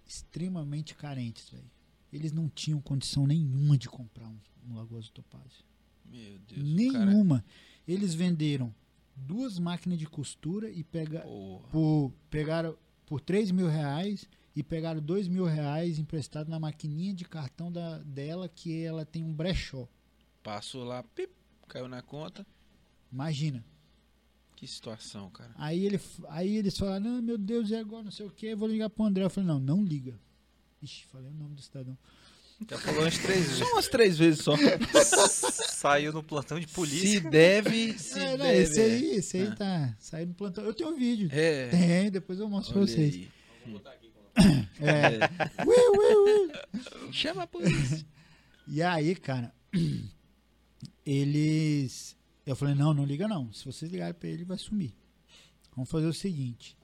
Extremamente carentes, velho. Eles não tinham condição nenhuma de comprar um, um Lagoas do Topázio. Meu Deus, cara... Nenhuma. Eles venderam duas máquinas de costura e pega, Porra. por, pegaram por 3 mil reais e pegaram 2 mil reais emprestado na maquininha de cartão da, dela que ela tem um brechó. Passou lá, pip, caiu na conta. Imagina. Que situação, cara. Aí, ele, aí eles falaram, meu Deus, e agora? Não sei o que, vou ligar pro André. Eu falei, não, não liga. Ixi, falei o nome do cidadão. Já falou umas três vezes. Só umas três vezes só. Saiu no plantão de polícia. Se deve, se É, não, deve. esse aí, esse aí Ah. tá saindo do plantão. Eu tenho um vídeo. É. Tem, depois eu mostro pra Olha vocês. aí. É. É. Ui, ui, ui. Chama a polícia. E aí, cara, eles. Eu falei, não, não liga não. Se vocês ligarem pra ele, ele vai sumir. Vamos fazer o seguinte.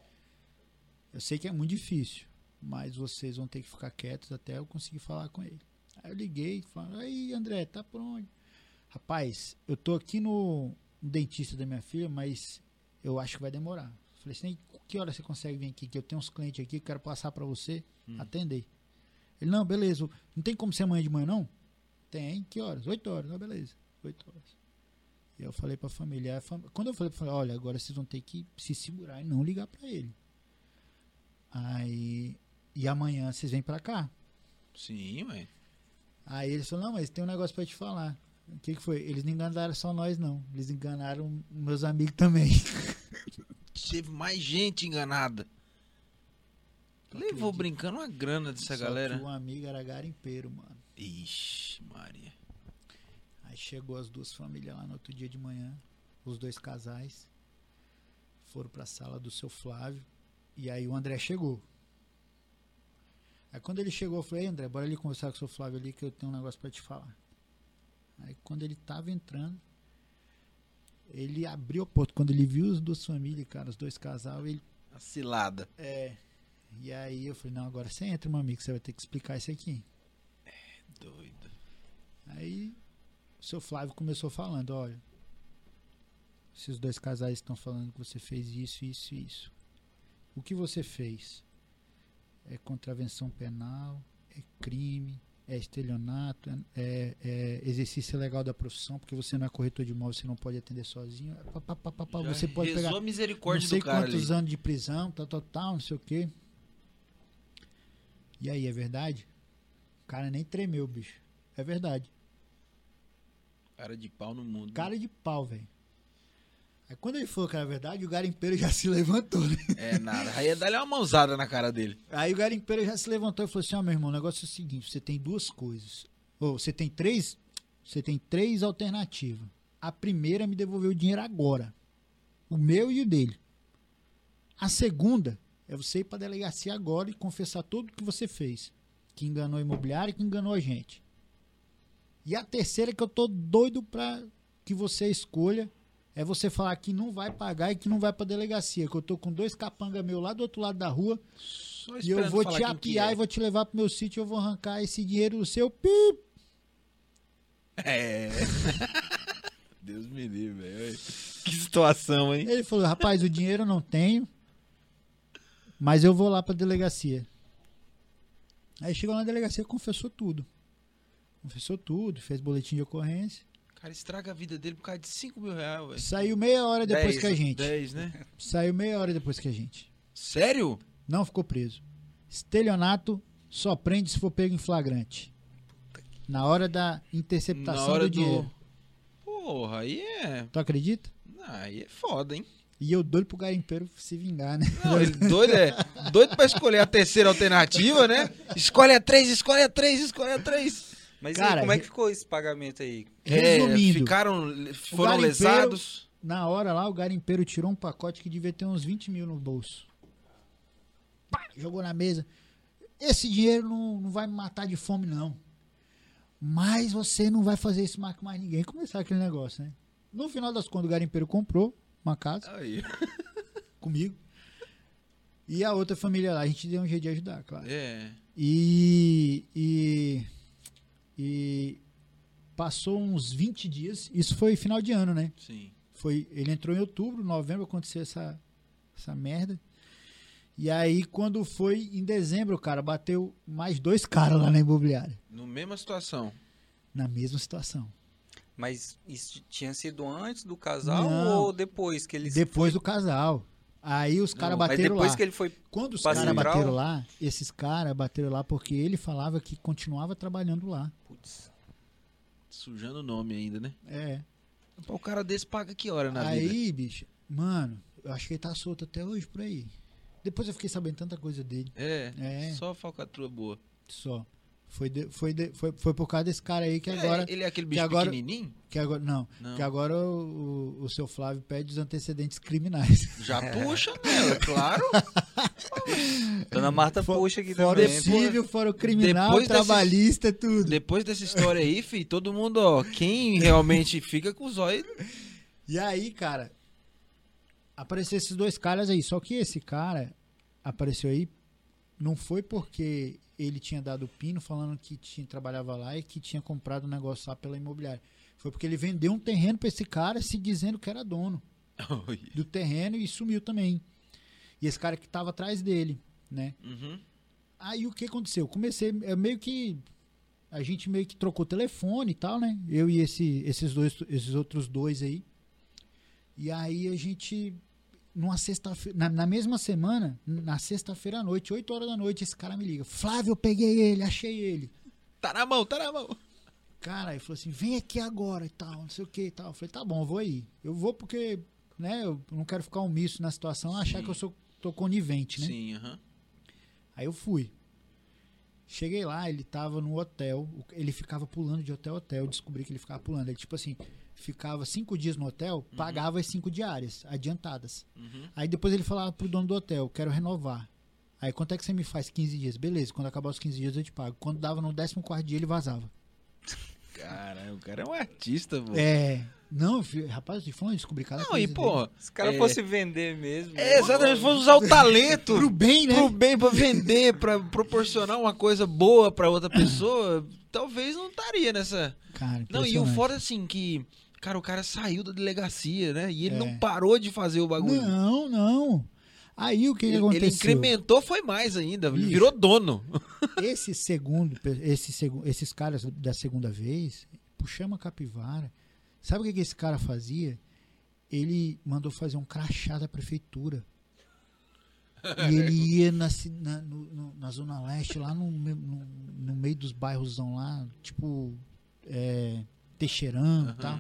Eu sei que é muito difícil, mas vocês vão ter que ficar quietos até eu conseguir falar com ele. Aí eu liguei, falando, aí André, tá por onde? Rapaz, eu tô aqui no, no dentista da minha filha, mas eu acho que vai demorar. Falei assim, que hora você consegue vir aqui? Que eu tenho uns clientes aqui que eu quero passar pra você Hum. atender. Ele, não, beleza. Não tem como ser amanhã de manhã, não? Tem. Que horas? Oito horas. Não, beleza. Oito horas. E eu falei pra família. a fam- Quando eu falei pra família, olha, agora vocês vão ter que se segurar e não ligar pra ele. Aí. E amanhã vocês vêm pra cá. Sim, ué. Aí eles falaram, não, mas tem um negócio pra te falar. O que, que foi? Eles não enganaram só nós, não. Eles enganaram meus amigos também. Teve mais gente enganada. Levou brincando uma grana dessa Só galera. que o amigo era garimpeiro, mano. Ixi, Maria. Aí chegou as duas famílias lá no outro dia de manhã, os dois casais, foram pra sala do seu Flávio, e aí o André chegou. Aí quando ele chegou, eu falei, "Ei, André, bora ali conversar com o seu Flávio ali que eu tenho um negócio pra te falar. Aí quando ele tava entrando, ele abriu a porta. Quando ele viu as duas famílias, cara, os dois casais, ele. A cilada. É. E aí eu falei, não, agora você entra, meu amigo, você vai ter que explicar isso aqui. Doido. Aí o seu Flávio começou falando, olha, esses dois casais estão falando que você fez isso, isso e isso. O que você fez? É contravenção penal, é crime, é estelionato, é, é- é exercício ilegal da profissão, porque você não é corretor de imóvel, você não pode atender sozinho. É pá, pá, pá, você pode pegar a não misericórdia sei quantos ali. anos de prisão, tal, tal, tal, não sei o quê. E aí, é verdade? O cara nem tremeu, bicho. É verdade. Cara de pau no mundo. Cara de pau, velho. Aí quando ele falou que era verdade, o garimpeiro já se levantou, né? É nada. Aí ia dar uma mãozada na cara dele. Aí o garimpeiro já se levantou e falou assim: Ó, meu irmão, o negócio é o seguinte: você tem duas coisas. Ou você tem três. Você tem três alternativas. A primeira é me devolver o dinheiro agora. O meu e o dele. A segunda é você ir pra delegacia agora e confessar tudo o que você fez. Que enganou a imobiliária e que enganou a gente. E a terceira que eu tô doido pra que você escolha é você falar que não vai pagar e que não vai pra delegacia. Que eu tô com dois capanga meu lá do outro lado da rua e eu vou te apiar é. e vou te levar pro meu sítio. Eu vou arrancar esse dinheiro do seu pip. É. Deus me livre, velho. Que situação, hein? Ele falou: Rapaz, o dinheiro eu não tenho, mas eu vou lá pra delegacia. Aí chegou na delegacia e confessou tudo. Confessou tudo, fez boletim de ocorrência. O cara estraga a vida dele por causa de 5 mil reais, velho. Saiu meia hora depois Dez, que a gente. 10, né? Saiu meia hora depois que a gente. Sério? Não ficou preso. Estelionato só prende se for pego em flagrante. Na hora da interceptação Na hora do dinheiro. Porra, aí é. Tu acredita? Aí é foda, hein? E eu doido pro garimpeiro se vingar, né? Não, ele doido, é, doido pra escolher a terceira alternativa, né? Escolhe a três, escolhe a três, escolhe a três. Mas Cara, aí, como é que ficou esse pagamento aí? Resumindo, É, ficaram, foram lesados. Na hora lá, o garimpeiro tirou um pacote que devia ter uns 20 mil no bolso. Pá, jogou na mesa. Esse dinheiro não, não vai me matar de fome, não. Mas você não vai fazer isso mais com mais ninguém. Começar aquele negócio, né? No final das contas, o garimpeiro comprou uma casa Aí. comigo. E a outra família lá, a gente deu um jeito de ajudar, claro. É. E, e, e passou uns 20 dias. Isso foi final de ano, né? Sim. Foi, ele entrou em outubro, novembro aconteceu essa, essa merda. E aí, quando foi em dezembro, cara, bateu mais dois caras lá na imobiliária. No mesma situação. Na mesma situação. Mas isso tinha sido antes do casal Não. ou depois que eles Depois do casal. Aí os caras Não, Mas bateram depois lá. que ele foi Quando os caras bateram lá, esses caras bateram lá porque ele falava que continuava trabalhando lá. Putz, Sujando o nome ainda, né? É. O cara desse paga que hora na vida? aí, bicho, mano, eu acho que ele tá solto até hoje por aí. Depois eu fiquei sabendo tanta coisa dele. É, É. só falcatrua boa. Só. Foi, de- foi, de- foi, foi por causa desse cara aí que agora. É, ele é aquele bicho agora- pequenininho? Que agora não, Não. que agora o, o, o seu Flávio pede os antecedentes criminais. Já puxa nela, claro. Dona Marta For- puxa aqui Fora também. o civil, fora o criminal, depois trabalhista, tudo. Depois dessa história aí, fi, todo mundo, ó, quem realmente fica com os olhos. E aí, cara, apareceu esses dois caras aí. Só que esse cara apareceu aí não foi porque ele tinha dado pino falando que tinha, trabalhava lá e que tinha comprado um negócio lá pela imobiliária. Foi porque ele vendeu um terreno pra esse cara se dizendo que era dono do terreno e sumiu também. E esse cara que tava atrás dele, né? Uhum. Aí o que aconteceu? Comecei, meio que a gente meio que trocou telefone e tal, né? Eu e esse, esses dois, esses outros dois aí. E aí a gente numa sexta-feira, na, na mesma semana, na sexta-feira à noite, 8 horas da noite, esse cara me liga. Flávio, eu peguei ele, achei ele. Tá na mão, tá na mão. Cara, ele falou assim: "Vem aqui agora" e tal, não sei o que e tal. Eu falei: "Tá bom, eu vou aí. Eu vou porque, né, eu não quero ficar omisso na situação, achar Sim. que eu sou tô conivente, né?" Sim, aham. Aí eu fui. Cheguei lá, ele tava no hotel. Ele ficava pulando de hotel a hotel. Eu descobri que ele ficava pulando. Ele, tipo assim, ficava cinco dias no hotel, pagava as cinco diárias, adiantadas. Uhum. Aí depois ele falava pro dono do hotel, quero renovar. Aí quanto é que você me faz 15 dias? Beleza, quando acabar os 15 dias eu te pago. Quando dava no 14 dia ele vazava. Cara, o cara é um artista, pô. É. Não, rapaz, eu falando, descobri cada Não, coisa. e, pô. Se o cara é- fosse vender mesmo. É, exatamente, fosse usar o talento Pro bem, né? pro bem, pra vender, pra proporcionar uma coisa boa pra outra pessoa, talvez não estaria nessa. Cara, Não, e o fora assim, que. Cara, o cara saiu da delegacia, né? E ele É. não parou de fazer o bagulho. Não, não. Aí o que, que ele, ele aconteceu? incrementou, foi mais ainda. Ele Bicho. virou dono. esse segundo, esse esses caras da segunda vez, puxamos a capivara. Sabe o que, que esse cara fazia? Ele mandou fazer um crachá da prefeitura. E ele ia na, na, no- na Zona Leste, lá no, no, no meio dos bairros lá, tipo é, Teixeirão e tal.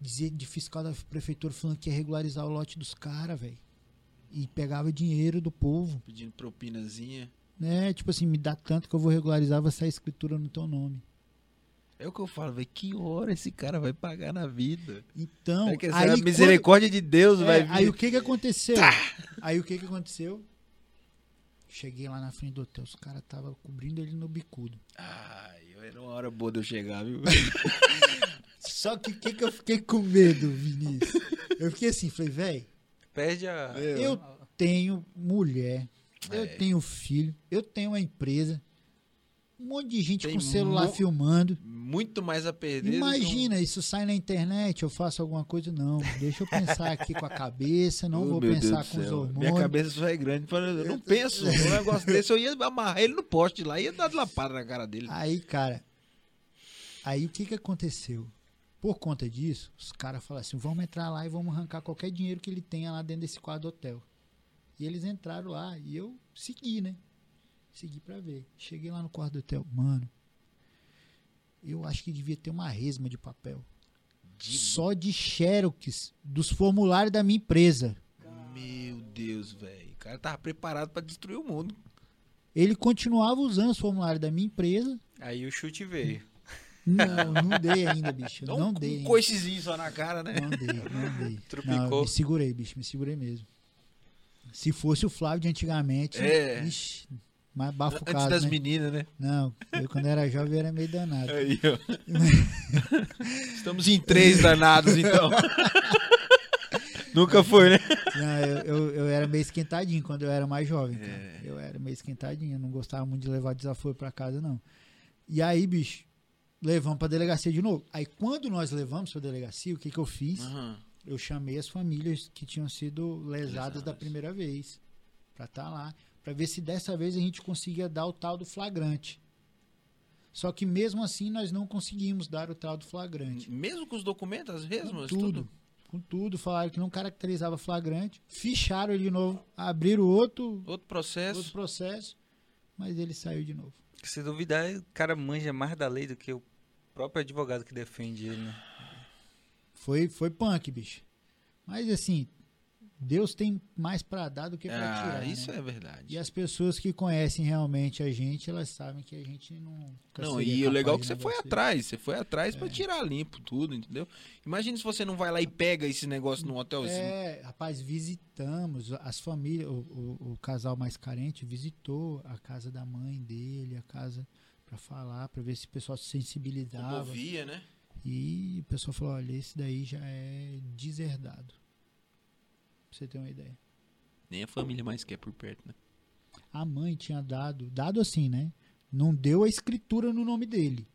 Dizia de fiscal da prefeitura falando que ia regularizar o lote dos caras, velho. E pegava dinheiro do povo Pedindo propinazinha. né? Tipo assim, me dá tanto que eu vou regularizar, vai sair escritura no teu nome. É o que eu falo, velho. Que hora esse cara vai pagar na vida? Então, é que essa aí, a quando- misericórdia de Deus é, vai vir. aí o que que aconteceu? Aí o que que aconteceu? Cheguei lá na frente do hotel, os caras estavam cobrindo ele no bicudo. Ai, era uma hora boa de eu chegar, viu? Só que o que que eu fiquei com medo, Vinícius? Eu fiquei assim, falei, velho, Perde a. eu tenho mulher, eu É. tenho filho, eu tenho uma empresa, um monte de gente Tem com celular mu- filmando. Muito mais a perder. que um- Imagina, isso sai na internet, eu faço alguma coisa, não. Deixa eu pensar aqui com a cabeça, não Oh, vou pensar com os hormônios. Minha cabeça só é grande. Eu não penso. Um negócio desse, eu ia amarrar ele no poste lá e ia dar de lapada na cara dele. Aí, cara, aí o que que aconteceu? Por conta disso, os caras falaram assim, vamos entrar lá e vamos arrancar qualquer dinheiro que ele tenha lá dentro desse quadro do hotel. E eles entraram lá e eu segui, né? Segui pra ver. Cheguei lá no quarto do hotel, mano. eu acho que devia ter uma resma de papel. De- Só de xerox dos formulários da minha empresa. Meu Deus, velho. O cara tava preparado pra destruir o mundo. Ele continuava usando os formulários da minha empresa. Aí o chute veio. Não, não dei ainda, bicho. Então, não um dei. ainda. coicezinho só na cara, né? Não dei, não dei. Trupicou. Não, me segurei, bicho, me segurei mesmo. Se fosse o Flávio de antigamente, É. ixi, mais bafo Antes das né? meninas, né? Não, eu quando era jovem era meio danado. Aí, ó. Estamos em três danados, então. Nunca foi, né? Não, eu, eu, eu era meio esquentadinho quando eu era mais jovem, cara. É. Eu era meio esquentadinho, eu não gostava muito de levar desaforo pra casa, não. E aí, bicho, levamos pra delegacia de novo. Aí quando nós levamos pra delegacia, o que que eu fiz? Aham. Eu chamei as famílias que tinham sido lesadas da Lesadas. primeira vez pra estar lá, pra ver se dessa vez a gente conseguia dar o tal do flagrante. Só que mesmo assim nós não conseguimos dar o tal do flagrante. Mesmo com os documentos, as Com mesmas? tudo, com tudo, falaram que não caracterizava flagrante, ficharam ele de novo, abriram outro, Outro processo. outro processo, mas ele saiu de novo. Se duvidar, o cara manja mais da lei do que o próprio advogado que defende ele, né? Foi, foi punk, bicho. Mas assim, Deus tem mais pra dar do que pra Ah, tirar. isso né? é verdade. E as pessoas que conhecem realmente a gente, elas sabem que a gente não. Não, e o legal é que você foi atrás, você foi atrás pra tirar limpo tudo, entendeu? Imagina se você não vai lá e pega esse negócio num hotelzinho. É, rapaz, visitamos as famílias, o, o- o casal mais carente visitou a casa da mãe dele, a casa pra falar, pra ver se o pessoal se sensibilizava. Comovia, né? E o pessoal falou: olha, esse daí já é deserdado. Pra você ter uma ideia. Nem a família mais quer por perto, né? A mãe tinha dado, dado assim, né? Não deu a escritura no nome dele,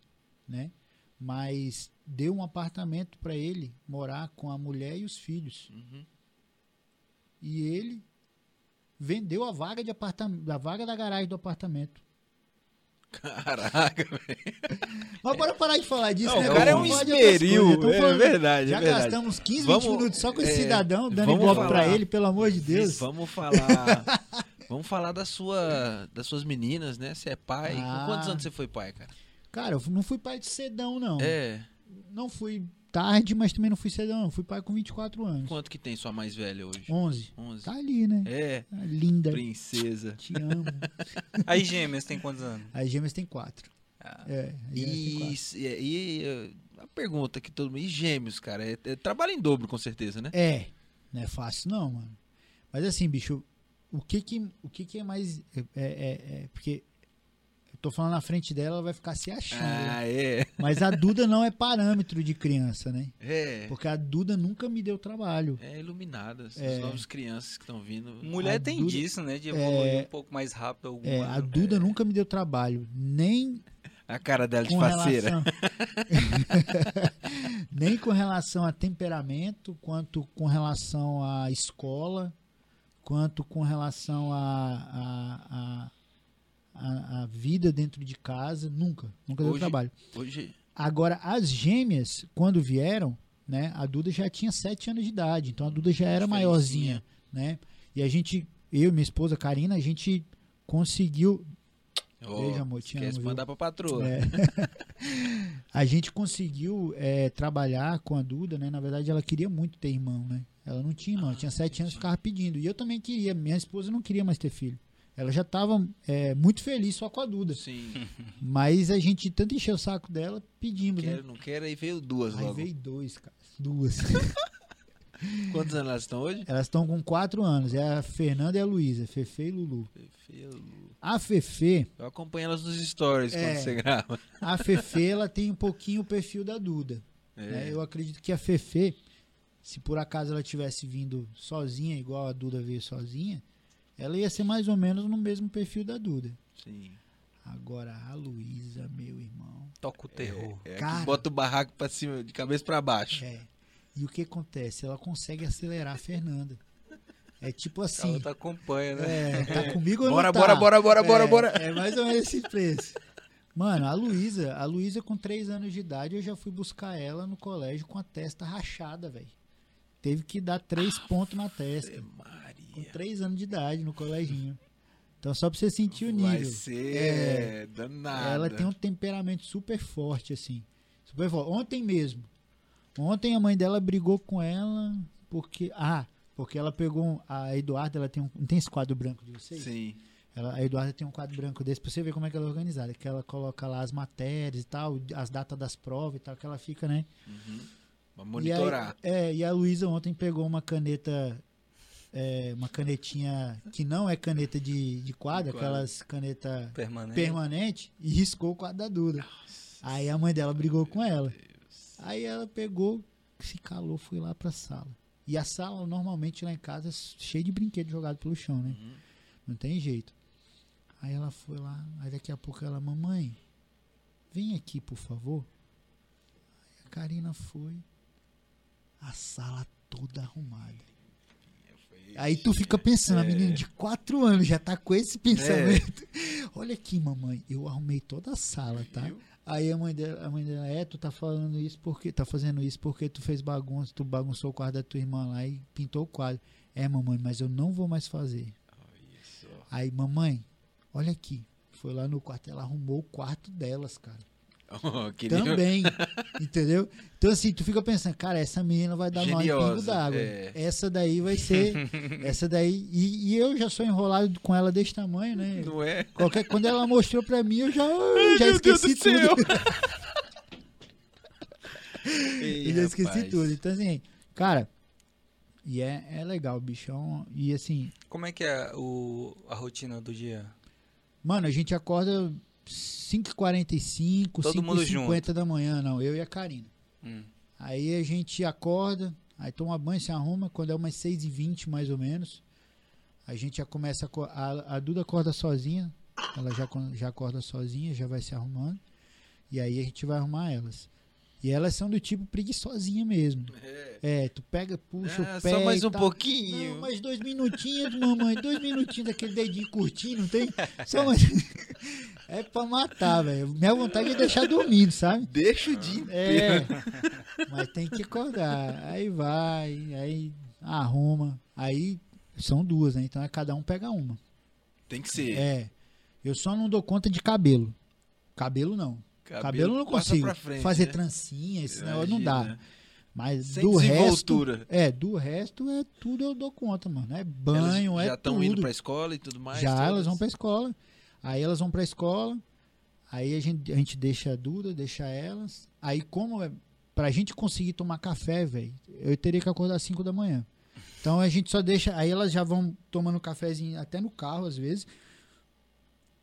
né? Mas deu um apartamento pra ele morar com a mulher e os filhos. Uhum. E ele vendeu a vaga de apartamento, a vaga da garagem do apartamento. Caraca, velho. Mas bora parar de falar disso, Não, né? o cara é um esmeril. coisas. Tamo É verdade, Já é verdade. gastamos 15, 20 Vamos- minutos só com esse é, cidadão, dando ibope pra ele, pelo amor de Deus. Vamos falar. Vamos falar da sua, das suas meninas, né? Você é pai. Ah. Com quantos anos você foi pai, cara? Cara, eu não fui pai de cedão, não. É. Não fui tarde, mas também não fui cedão, não. Fui pai com 24 anos. Quanto que tem sua mais velha hoje? 11. 11. Tá ali, né? É. Tá linda. Princesa. Te amo. Aí gêmeas tem quantos anos? As gêmeas tem 4. Ah, É. E, e, e, eh, a pergunta que todo mundo. E gêmeos, cara? É, é trabalho em dobro, com certeza, né? É, não é fácil não, mano. Mas assim, bicho, o que que, o que, que é mais. É, é- é- porque eu tô falando na frente dela, ela vai ficar se achando. né? Ah, é. Mas a Duda não é parâmetro de criança, né? É. Porque a Duda nunca me deu trabalho. É iluminada. As É. novas crianças que estão vindo. mulher A tem Duda- disso, né? De evoluir É, um pouco mais rápido algum É, a. Duda nunca me deu trabalho. Nem A cara dela de com faceira. relação. Nem com relação a temperamento, quanto com relação à escola, quanto com relação à a, a, a, a vida dentro de casa. Nunca. Nunca deu Hoje- trabalho. Hoje. Agora, as gêmeas, quando vieram, né, a Duda já tinha 7 anos de idade, então a Duda já era maiorzinha, né? E a gente, eu e minha esposa Karina, a gente conseguiu Ó, Beijo, amor, te amo, mandar pra patroa. É. a gente conseguiu é, trabalhar com a Duda, né? Na verdade, ela queria muito ter irmão, né? Ela não tinha irmão, ela tinha sete anos ficava pedindo. E eu também queria, minha esposa não queria mais ter filho. Ela já estava muito feliz só com a Duda. Sim. Mas a gente tanto encheu o saco dela, pedimos, né? Quero, não quero, aí veio duas Aí logo. veio dois, cara. Duas. Quantos anos elas estão hoje? Elas estão com quatro anos. É a Fernanda e a Luísa, Fefe e Lulu. Eu, A Fefe, eu acompanho elas nos stories É. quando você grava. a Fefe, ela tem um pouquinho o perfil da Duda. né? É. Eu acredito que a Fefe, se por acaso ela tivesse vindo sozinha, igual a Duda veio sozinha, ela ia ser mais ou menos no mesmo perfil da Duda. Sim. Agora a Luísa, meu irmão. Toca o terror. É Cara. que bota o barraco pra cima, de cabeça pra baixo. É. E o que acontece? Ela consegue acelerar a Fernanda. É tipo A assim. outra acompanha, né? É, tá comigo ou Bora, não tá? bora, bora, bora, bora, É, bora. É mais ou menos esse preço. Mano, a Luísa, a Luísa com 3 anos de idade, eu já fui buscar ela no colégio com a testa rachada, velho. Teve que dar três pontos na testa. Ave Com. 3 anos de idade no coleginho. Então só pra você sentir o nível. Vai ser É. danada. Ela tem um temperamento super forte, assim. Super forte. Ontem mesmo. Ontem a mãe dela brigou com ela porque. Ah, porque ela pegou. A Eduarda, ela tem um. Não tem esse quadro branco de vocês? Sim. Ela, a Eduarda tem um quadro branco desse pra você ver como é que ela é organizada. Que ela coloca lá as matérias e tal, as datas das provas e tal, que ela fica, né? Uhum. Pra E monitorar. aí- é, e a Luísa ontem pegou uma caneta. É, uma canetinha que não é caneta de, de quadro, aquelas caneta Permanente. permanente, e riscou o quadro da Duda. Aí a mãe dela brigou com ela. Aí ela pegou, se calou, foi lá pra sala. E a sala, normalmente lá em casa, é cheia de brinquedo jogado pelo chão, né? Uhum. Não tem jeito. Aí ela foi lá, aí daqui a pouco ela, mamãe, vem aqui, por favor. Aí a Karina foi, a sala toda arrumada. Aí tu fica pensando, a É. menina de 4 anos já tá com esse pensamento. Olha aqui, mamãe, eu arrumei toda a sala, tá? Viu? Aí a mãe dela, a mãe dela, é, tu tá falando isso porque tá fazendo isso porque tu fez bagunça, tu bagunçou o quarto da tua irmã lá e pintou o quadro. É, mamãe, mas eu não vou mais fazer. Só. Aí, mamãe, olha aqui. Foi lá no quarto, ela arrumou o quarto delas, cara. Oh, Também. entendeu? Então, assim, tu fica pensando, cara, essa menina vai dar nó em pingo Geniosa, d'água. é. Essa daí vai ser. essa daí. E, e eu já sou enrolado com ela desse tamanho, né? Não é? Qualquer, quando ela mostrou pra mim, eu já, já meu Deus esqueci do céu. tudo. Ei, eu já esqueci rapaz. tudo. Então, assim, cara. E é, é legal, bichão. E assim, Como é que é o, a rotina do dia? Mano, a gente acorda 5h45, Todo mundo 5h50 da manhã, não, eu e a Karina. Hum. Aí a gente acorda, aí toma banho, se arruma, quando é umas 6h20 mais ou menos, a gente já começa a, a, a Duda acorda sozinha, ela já, já acorda sozinha, já vai se arrumando, e aí a gente vai arrumar elas. E elas são do tipo preguiçosinha mesmo. É. É, tu pega, puxa Ah, o pé só mais um tal. pouquinho. Não, mais dois minutinhos, mamãe. Dois minutinhos daquele dedinho curtinho, não tem? Só mais... É pra matar, velho. Minha vontade é deixar dormindo, sabe? Deixa o dia É. inteiro. Mas tem que acordar. Aí vai, aí arruma. Aí são duas, né? Então é cada um pega uma. Tem que ser. É. Eu só não dou conta de cabelo. Cabelo não. Cabelo, eu não consigo. frente, Fazer né? trancinha, esse negócio não dá. Mas Sem do resto. É, do resto é tudo eu dou conta, mano. É banho, Elas é já estão indo pra escola e tudo mais. Já, todas? elas vão pra escola. Aí elas vão pra escola. Aí a gente, a gente deixa a Duda, deixa elas. Aí, como é. Pra gente conseguir tomar café, velho, eu teria que acordar às 5 da manhã. Então a gente só deixa. Aí elas já vão tomando cafezinho até no carro, às vezes.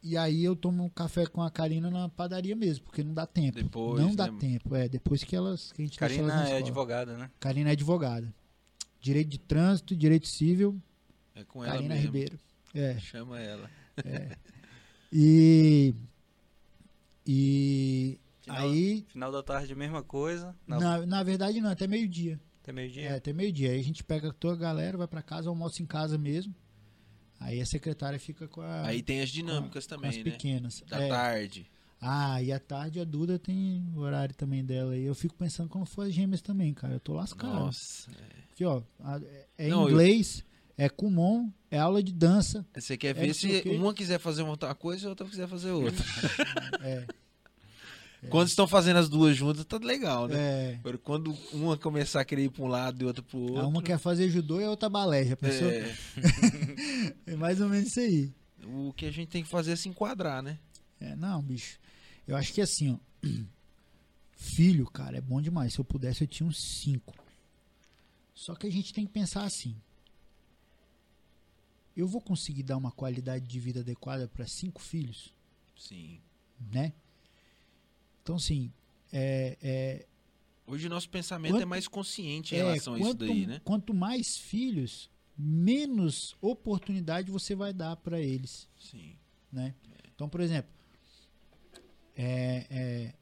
E aí eu tomo um café com a Karina na padaria mesmo, porque não dá tempo. Depois, não dá né? tempo, é. Depois que elas. Que a gente deixa elas Karina é advogada, né? Karina é advogada. Direito de trânsito, direito civil, É com ela Karina. Ribeiro. É. Chama ela. E. E. Final, aí. final da tarde, mesma coisa. Não, Na, na verdade, não, até meio-dia. até meio-dia. É, até meio-dia. Aí a gente pega toda a galera, vai pra casa, almoça em casa mesmo. Aí a secretária fica com, a, Aí tem as dinâmicas com as também, né? pequenas. Da É. tarde. Ah, e à tarde a Duda tem o horário também dela. E eu fico pensando quando for as gêmeas também, cara. Eu tô lascado. Nossa. Aqui, ó. a- É Não, eu- inglês, é Kumon, é aula de dança. Você quer É, ver o se uma quiser fazer uma coisa e a outra quiser fazer outra. É. Quando estão fazendo as duas juntas, tá legal, né? é. Quando uma começar a querer ir pra um lado e outra pro outro. A uma quer fazer judô e a outra balé. Já pensou? é, É mais ou menos isso aí. o que a gente tem que fazer é se enquadrar, né? É, não, bicho. Eu acho que assim, ó. Filho, cara, é bom demais. Se eu pudesse, eu tinha uns cinco. Só que a gente tem que pensar assim. Eu vou conseguir dar uma qualidade de vida adequada para cinco filhos, Sim. né? Então, assim, é, é, Hoje o nosso pensamento Quanto- é mais consciente em é, relação a isso daí, né? quanto mais filhos, menos oportunidade você vai dar para eles. Sim. né? Então, por exemplo, é, é,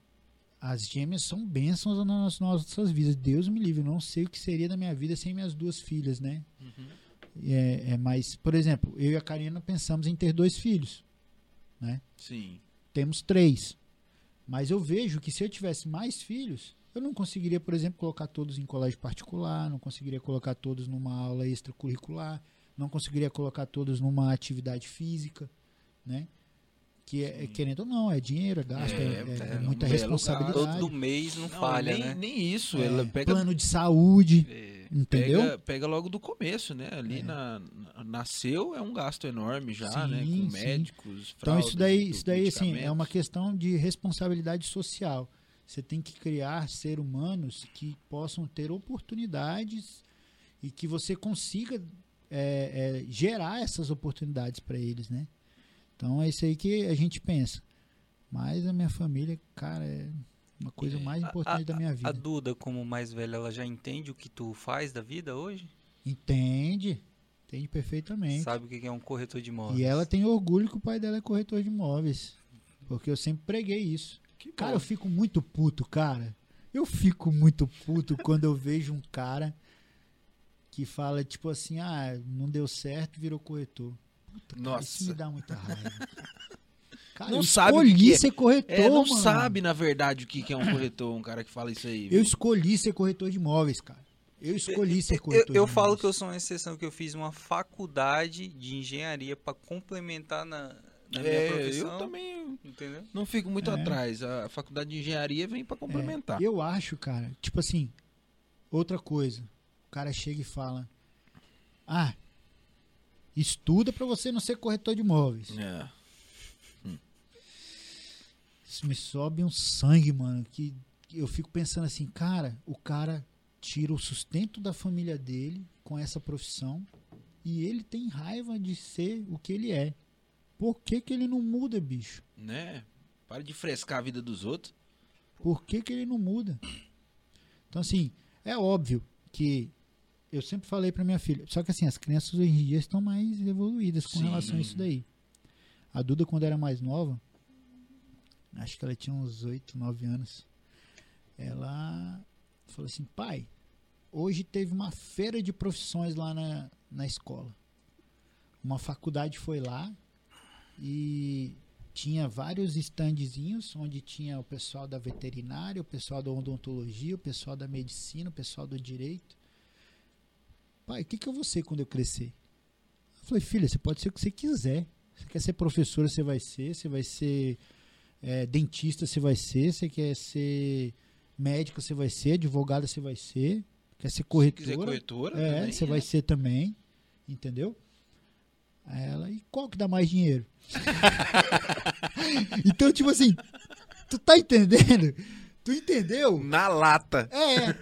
as gêmeas são bênçãos nas nossas vidas. Deus me livre, eu não sei o que seria da minha vida sem minhas duas filhas, né? Uhum. É, é, mas, por exemplo, eu e a Karina pensamos em ter dois filhos. Sim. Temos três. Mas eu vejo que se eu tivesse mais filhos, eu não conseguiria, por exemplo, colocar todos em colégio particular, não conseguiria colocar todos numa aula extracurricular, não conseguiria colocar todos numa atividade física. né? Que é, querendo ou não, é dinheiro, é gasto, é, É, é- é é um muita responsabilidade. Todo mês não, Não, falha, nem, né? nem isso. É, ela pega, plano de saúde, É, entendeu? pega, pega logo do começo, né? Ali É. na, na- nasceu é um gasto enorme já, Sim, né? Com médicos, Então isso daí, isso daí assim, é uma questão de responsabilidade social. Você tem que criar seres humanos que possam ter oportunidades e que você consiga é, é, gerar essas oportunidades para eles, né? Então é isso aí que a gente pensa. Mas a minha família, cara, é uma coisa É. mais A- importante da minha A vida. Duda, como mais velha, ela já entende o que tu faz da vida hoje? Entende? Entende perfeitamente. Sabe o que é um corretor de imóveis? E ela tem orgulho que o pai dela é corretor de imóveis. Porque eu sempre preguei isso. Que Cara, bom. eu fico muito puto, cara. Eu fico muito puto quando eu vejo um cara que fala, tipo assim, ah, não deu certo, virou corretor. Puta, cara, isso me Nossa. dá muita raiva. Cara, Não eu sabe o que escolhi que é. ser corretor, É, não mano. sabe, na verdade, o que que é um corretor, um cara que fala isso aí. Eu viu? escolhi ser corretor de imóveis, cara. Eu escolhi ser Eu, corretor eu de falo imóveis. que eu sou uma exceção, que eu fiz uma faculdade de engenharia para complementar na, na minha É, profissão. eu também Entendeu? não fico muito É. atrás. A faculdade de engenharia vem pra complementar. É, eu acho, cara, tipo assim, outra coisa. O cara chega e fala: Ah, estuda pra você não ser corretor de imóveis. É. Isso me sobe um sangue, mano. Que eu fico pensando assim, cara, o cara tira o sustento da família dele com essa profissão e ele tem raiva de ser o que ele é. Por que, que ele não muda, bicho? Né? Para de frescar a vida dos outros. Por que, que ele não muda? Então, assim, é óbvio que eu sempre falei pra minha filha, só que assim, as crianças hoje em dia estão mais evoluídas com Sim. relação a isso daí. A Duda, quando era mais nova, acho que ela tinha uns 8, 9 anos, ela falou assim: pai, hoje teve uma feira de profissões lá na, na escola. Uma faculdade foi lá e tinha vários standzinhos onde tinha o pessoal da veterinária, o pessoal da odontologia, o pessoal da medicina, o pessoal do direito. Pai, o que, que eu vou ser quando eu crescer? Eu falei, filha, você pode ser o que você quiser. Você quer ser professora, você vai ser. Você vai ser é, dentista, você vai ser. Você quer ser médica, você vai ser. Advogada, você vai ser. Quer ser Se corretora? quiser corretora, É, também, você né? vai ser também, entendeu? Aí ela, e qual que dá mais dinheiro? então, tipo assim, tu tá entendendo? Tu entendeu? Na lata. É.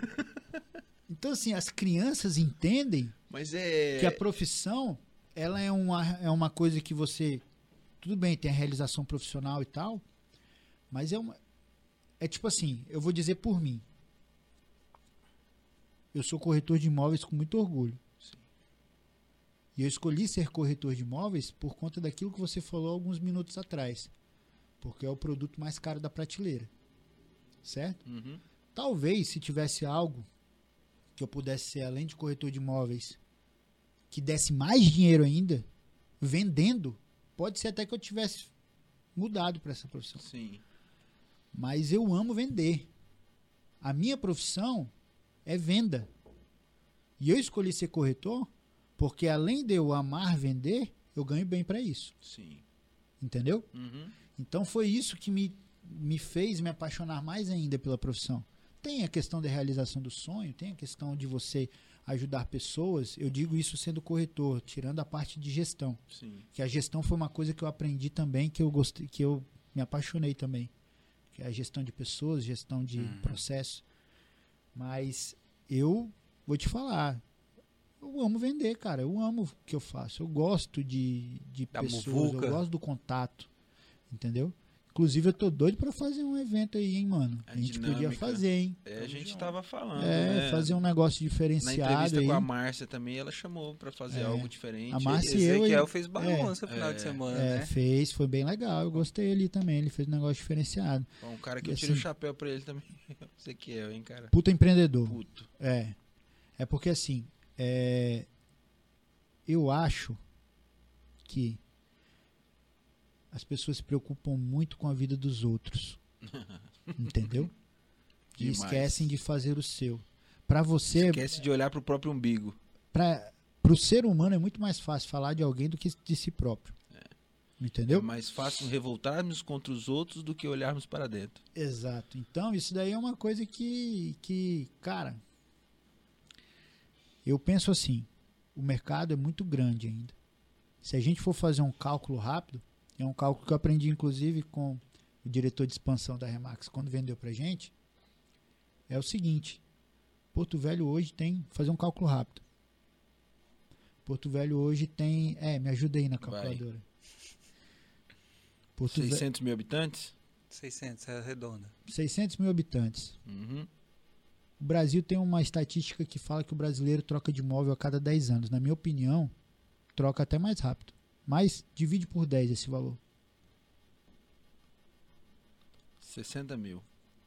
Então, assim, as crianças entendem Mas é. que a profissão, ela é uma, é uma coisa que você. Tudo bem, tem a realização profissional e tal, mas é uma. É tipo assim, eu vou dizer por mim. Eu sou corretor de imóveis com muito orgulho. E eu escolhi ser corretor de imóveis por conta daquilo que você falou alguns minutos atrás. Porque é o produto mais caro da prateleira. Certo? Uhum. Talvez se tivesse algo que eu pudesse ser além de corretor de imóveis que desse mais dinheiro ainda vendendo, pode ser até que eu tivesse mudado para essa profissão. Sim. Mas eu amo vender. A minha profissão é venda. E eu escolhi ser corretor porque além de eu amar vender, eu ganho bem para isso, Sim. entendeu? Uhum. Então foi isso que me, me fez me apaixonar mais ainda pela profissão. Tem a questão da realização do sonho, tem a questão de você ajudar pessoas. Eu digo isso sendo corretor, tirando a parte de gestão, Sim. que a gestão foi uma coisa que eu aprendi também, que eu gostei, que eu me apaixonei também, que é a gestão de pessoas, gestão de Uhum. processo. Mas eu vou te falar, eu amo vender, cara. Eu amo o que eu faço. Eu gosto de, de Da pessoas, muvuca. eu gosto do contato. Entendeu? Inclusive, eu tô doido pra fazer um evento aí, hein, mano. A A, gente dinâmica. podia fazer, hein? É, a gente tava falando. É, né? fazer um negócio Na diferenciado entrevista aí. com a Márcia também, ela chamou pra fazer É. algo diferente. A Márcia- Se eu, Ezequiel hein? fez bagunça no final de É. semana, É, né? fez, foi bem legal. Eu gostei ali também. Ele fez um negócio diferenciado. Bom, um cara que E eu tirei assim- o chapéu pra ele também. Você que é, hein, cara? Puta empreendedor. Puto. É. É porque assim, é, eu acho que as pessoas se preocupam muito com a vida dos outros. entendeu? E Demais. esquecem de fazer o seu. Pra você, Esquece de olhar pro próprio umbigo. para pro ser humano é muito mais fácil falar de alguém do que de si próprio. Entendeu? É mais fácil revoltarmos contra os outros do que olharmos para dentro. Exato. Então, isso daí é uma coisa que, que, cara, eu penso assim, o mercado é muito grande ainda. Se a gente for fazer um cálculo rápido, é um cálculo que eu aprendi inclusive com o diretor de expansão da Remax quando vendeu pra gente, é o seguinte, Porto Velho hoje tem, fazer um cálculo rápido. Porto Velho hoje tem, é, me ajuda aí na calculadora. Porto 600 mil habitantes? 600, é redonda. 600 mil habitantes. Uhum. O Brasil tem uma estatística que fala que o brasileiro troca de imóvel a cada 10 anos. Na minha opinião, troca até mais rápido. Mas divide por 10 esse valor. 60 mil.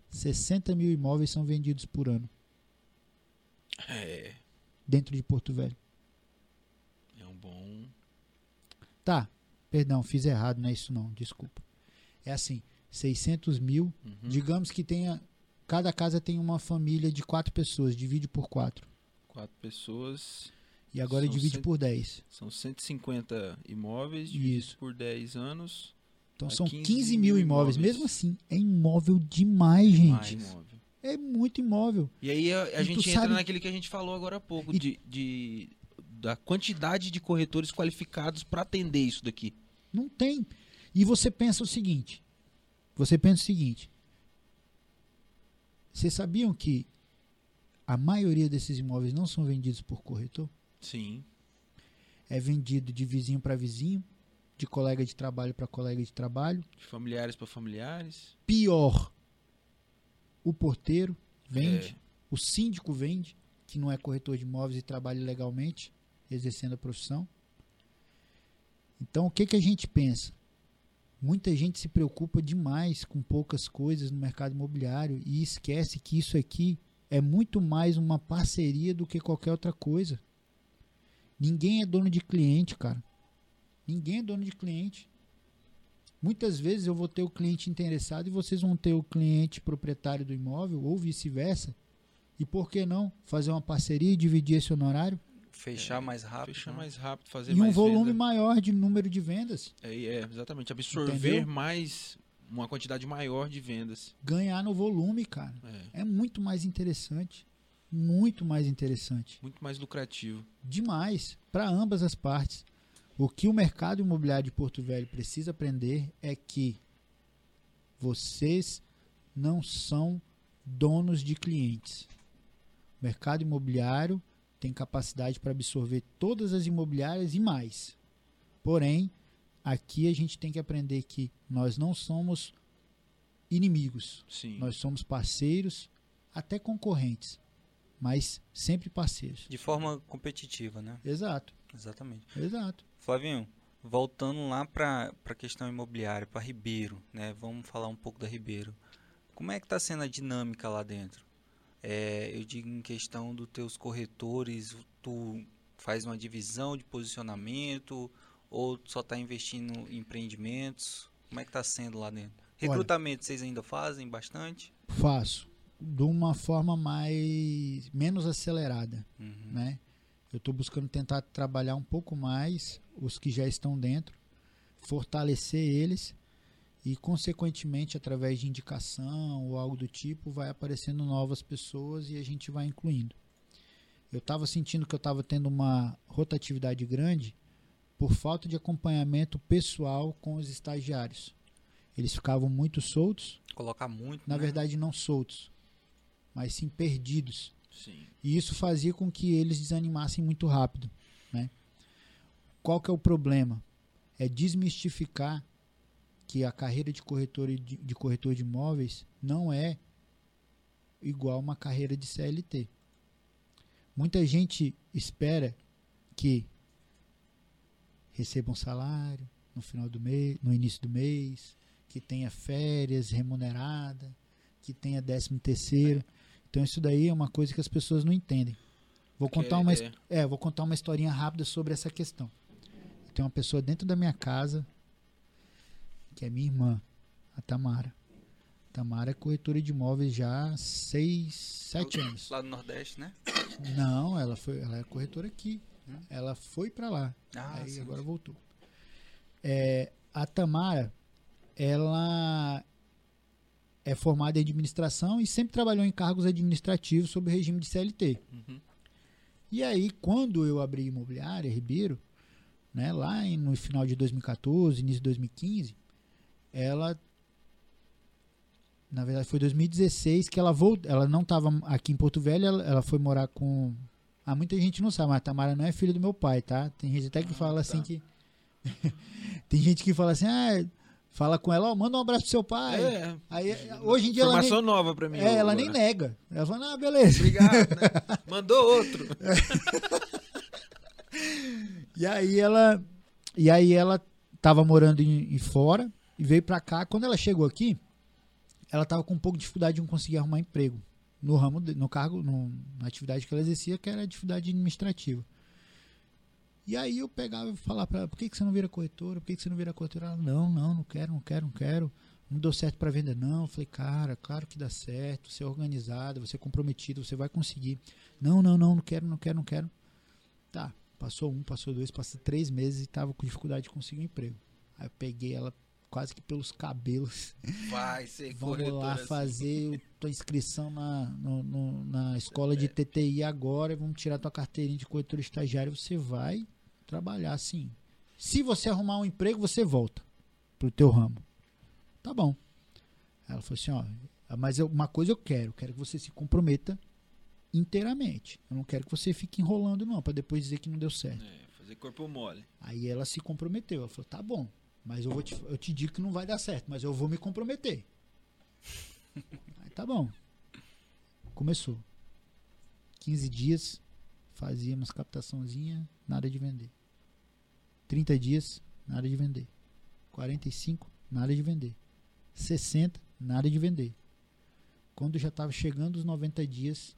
60 mil imóveis são vendidos por ano. É. Dentro de Porto Velho. É um bom. Tá, Perdão, fiz errado, não é isso não, desculpa. É assim, 600 mil, Uhum. digamos que tenha, cada casa tem uma família de quatro pessoas, divide por quatro. Quatro pessoas. E agora divide cento- por 10. São 150 imóveis Isso. por 10 anos. Então são 15 15 mil imóveis. imóveis. Mesmo assim, é imóvel demais, gente. Imóvel. É muito imóvel. E aí a, a E gente entra sabe- naquele que a gente falou agora há pouco, E- de, de- da quantidade de corretores qualificados para atender isso daqui. Não tem. E você pensa o seguinte: você pensa o seguinte. Vocês sabiam que a maioria desses imóveis não são vendidos por corretor? Sim. É vendido de vizinho para vizinho, de colega de trabalho para colega de trabalho. De familiares para familiares. Pior, o porteiro vende, É. o síndico vende, que não é corretor de imóveis e trabalha legalmente, exercendo a profissão. Então, o que, que a gente pensa? Muita gente se preocupa demais com poucas coisas no mercado imobiliário e esquece que isso aqui é muito mais uma parceria do que qualquer outra coisa. Ninguém é dono de cliente, cara. Ninguém é dono de cliente. Muitas vezes eu vou ter o cliente interessado e vocês vão ter o cliente proprietário do imóvel ou vice-versa. E por que não fazer uma parceria e dividir esse honorário? Fechar mais rápido. Fechar né? mais rápido, fazer e um mais volume venda. maior de número de vendas. É, é, exatamente. Absorver Entendeu? mais, uma quantidade maior de vendas. Ganhar no volume, cara. É, É muito mais interessante. Muito mais interessante. muito mais lucrativo. Demais. Para ambas as partes. O que o mercado imobiliário de Porto Velho precisa aprender é que vocês não são donos de clientes. O mercado imobiliário tem capacidade para absorver todas as imobiliárias e mais. Porém, aqui a gente tem que aprender que nós não somos inimigos. Sim. Nós somos parceiros, até concorrentes, mas sempre parceiros. De forma competitiva, né? Exato, Exatamente. exato. Flavinho, voltando lá para a questão imobiliária, para Ribeiro, né? Vamos falar um pouco da Ribeiro. Como é que está sendo a dinâmica lá dentro? É, eu digo em questão dos teus corretores, tu faz uma divisão de posicionamento ou só está investindo em empreendimentos? Como é que está sendo lá dentro? Recrutamento vocês ainda fazem bastante? Faço de uma forma mais menos acelerada, Uhum. né? Eu estou buscando tentar trabalhar um pouco mais os que já estão dentro, fortalecer eles e consequentemente através de indicação ou algo do tipo vai aparecendo novas pessoas e a gente vai incluindo. Eu estava sentindo que eu estava tendo uma rotatividade grande por falta de acompanhamento pessoal com os estagiários. Eles ficavam muito soltos, Colocar muito, na né? verdade não soltos, mas sim perdidos. Sim. E isso fazia com que eles desanimassem muito rápido. Né? Qual que é o problema? É desmistificar que a carreira de corretor de, de corretor de imóveis não é igual uma carreira de CLT. Muita gente espera que receba um salário no final do mês, no início do mês, que tenha férias remunerada, que tenha décimo terceiro. Então isso daí é uma coisa que as pessoas não entendem. Vou contar uma, é- é, vou contar uma historinha rápida sobre essa questão. Tem uma pessoa dentro da minha casa que é minha irmã, a Tamara. Tamara é corretora de imóveis já há seis, sete anos. Lá no Nordeste, né? Não, ela foi, ela é corretora aqui. Ela foi pra lá. Ah, Aí sim, agora sim. voltou. É, a Tamara, ela é formada em administração e sempre trabalhou em cargos administrativos sob o regime de CLT. Uhum. E aí, quando eu abri imobiliária, Ribeiro, né, lá em- no final de 2014, início de 2015, ela na verdade foi 2016 que ela voltou, ela não estava aqui em Porto Velho, ela, ela foi morar com ah, muita gente não sabe, mas a Tamara não é filha do meu pai, tá? Tem gente até que Ah, fala tá. assim que tem gente que fala assim: "Ah, fala com ela, ó, manda um abraço pro seu pai". É, Aí hoje em dia ela nem, nova pra mim. é, ela nem nega. Ela fala: "Ah, beleza". Obrigado, né? Mandou outro. E aí ela e aí ela tava morando em, em fora e veio pra cá. Quando ela chegou aqui, ela tava com um pouco de dificuldade de conseguir arrumar emprego no ramo, de- no cargo, no- na atividade que ela exercia, que era a atividade administrativa. E aí eu pegava e falava pra ela, por que, que você não vira corretora? Por que, que você não vira corretora? Ela, não, não, não quero, não quero, não quero. Não deu certo pra venda, não. Eu falei, cara, claro que dá certo. Você é organizado, você é comprometido, você vai conseguir. Não, não, não, não quero, não quero, não quero. Tá, passou um, passou dois, passou três meses e tava com dificuldade de conseguir um emprego. Aí eu peguei ela quase que pelos cabelos. Vai ser Vamos lá assim. fazer tua inscrição na, no- no- na escola de TTI agora, vamos tirar tua carteirinha de corretor estagiário, você vai trabalhar assim. Se você arrumar um emprego, você volta pro teu ramo. Tá bom. Ela falou assim, ó, mas eu- uma coisa eu quero, quero que você se comprometa inteiramente. Eu não quero que você fique enrolando não, para depois dizer que não deu certo. É, fazer corpo mole. Aí ela se comprometeu. Ela falou: tá bom, mas eu, vou te, eu te digo que não vai dar certo, mas eu vou me comprometer. Aí tá bom. Começou. 15 dias, fazíamos captaçãozinha, nada de vender. 30 dias, nada de vender. 45, nada de vender. 60, nada de vender. Quando já estava chegando os 90 dias,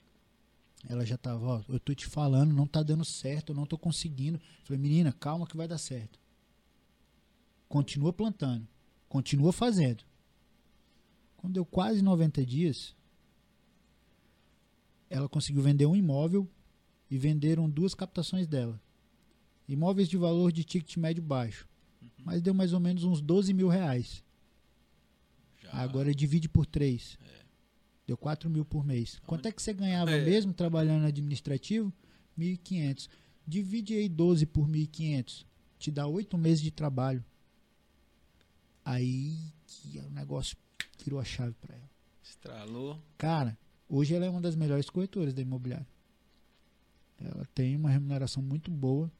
ela já tava, ó, eu tô te falando, não tá dando certo, eu não tô conseguindo. Falei, menina, calma que vai dar certo. Continua plantando, continua fazendo. Quando deu quase 90 dias, ela conseguiu vender um imóvel e venderam duas captações dela. Imóveis de valor de ticket médio baixo. Mas deu mais ou menos uns 12 mil reais. Já. Agora divide por três. Deu 4 mil por mês. Quanto é que você ganhava É. mesmo trabalhando administrativo? 1.500. Divide aí 12 por 1.500. Te dá 8 meses de trabalho. Aí que o negócio virou a chave para ela. Estralou. Cara, hoje ela é uma das melhores corretoras da imobiliária. Ela tem uma remuneração muito boa.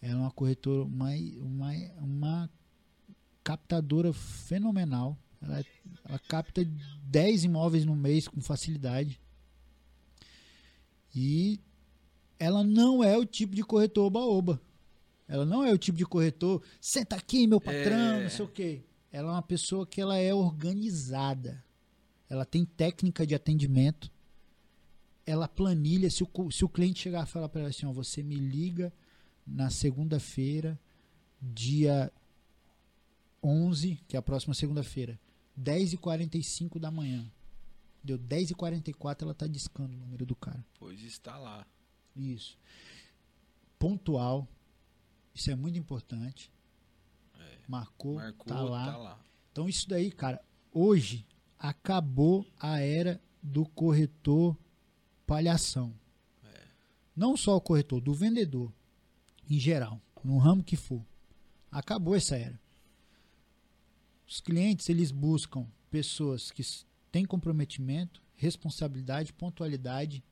Ela é uma corretora, uma, uma, uma captadora fenomenal. Ela, ela capta 10 imóveis no mês com facilidade. E ela não é o tipo de corretor oba-oba. Ela não é o tipo de corretor, senta aqui, meu patrão, É. não sei o quê. Ela é uma pessoa que ela é organizada. Ela tem técnica de atendimento. Ela planilha. Se o, se o cliente chegar e falar para ela assim, ó, você me liga na segunda-feira, dia 11, que é a próxima segunda-feira, 10h45 da manhã. Deu 10h44, ela tá discando o número do cara. Pois está lá. Isso. Pontual. Isso é muito importante. Marcou, Marcou, tá lá. tá lá. Então isso daí, cara, hoje acabou a era do corretor palhação. Não só o corretor, do vendedor, em geral, no ramo que for. Acabou essa era. Os clientes, eles buscam pessoas que têm comprometimento, responsabilidade, pontualidade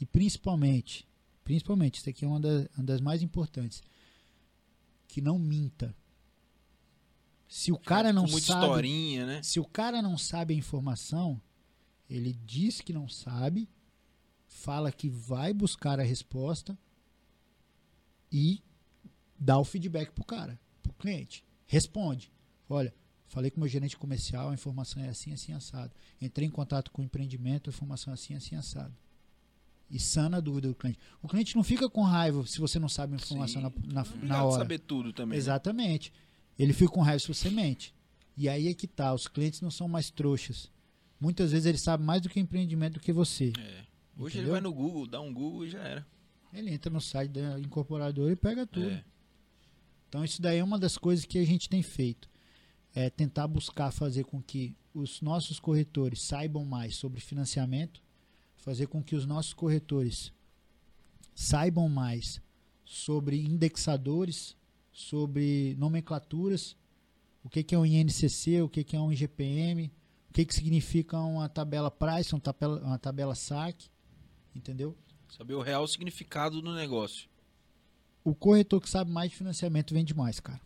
e principalmente, principalmente, isso aqui é uma, da- uma das mais importantes, que não minta. Se o cara não muita sabe, historinha, né? se o cara não sabe a informação, ele diz que não sabe, fala que vai buscar a resposta e dá o feedback pro cara, pro cliente. Responde. Olha, falei com o meu gerente comercial, a informação é assim, assim, assado. Entrei em contato com o empreendimento, a informação é assim, assim, assado. E sana a dúvida do cliente. O cliente não fica com raiva se você não sabe a informação Sim. na, na, Não na hora. saber tudo também. né? Exatamente. Ele fica com raiva se você mente. E aí é que tá, os clientes não são mais trouxas. Muitas vezes ele sabe mais do que empreendimento do que você. É. Hoje ele Entendeu? vai no Google, dá um Google e já era. Ele entra no site da incorporadora e pega tudo. É. Então isso daí é uma das coisas que a gente tem feito. É tentar buscar fazer com que os nossos corretores saibam mais sobre financiamento, fazer com que os nossos corretores saibam mais sobre indexadores, sobre nomenclaturas, o que, que é um INCC, o que, que é um IGPM, o que, que significa uma tabela price, uma tabela, uma tabela SAC, entendeu? Saber o real significado do negócio. O corretor que sabe mais de financiamento vende mais, cara.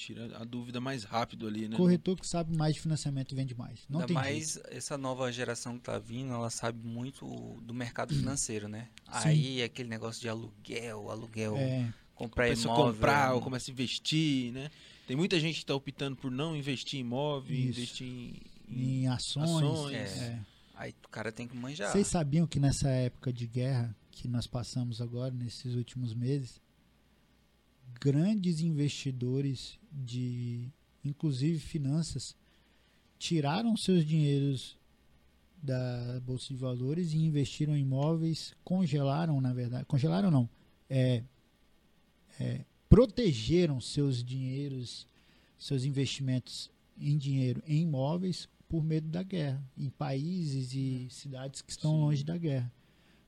É, tira a dúvida mais rápido ali, né? Corretor que sabe mais de financiamento vende mais. Não Ainda tem mais jeito. essa nova geração que tá vindo, ela sabe muito do mercado financeiro, né? Sim. Aí aquele negócio de aluguel, aluguel, É, comprar Começa a imóvel. comprar ou começa a investir, né? Tem muita gente que está optando por não investir em imóvel, Isso. investir em, em- em ações. Ações. é. Aí o cara tem que manjar. Vocês sabiam que nessa época de guerra que nós passamos agora, nesses últimos meses, grandes investidores de, inclusive finanças, tiraram seus dinheiros da bolsa de valores e investiram em imóveis, congelaram, na verdade, congelaram não, é, é, protegeram seus dinheiros, seus investimentos em dinheiro em imóveis por medo da guerra, em países e cidades que estão Sim. longe da guerra.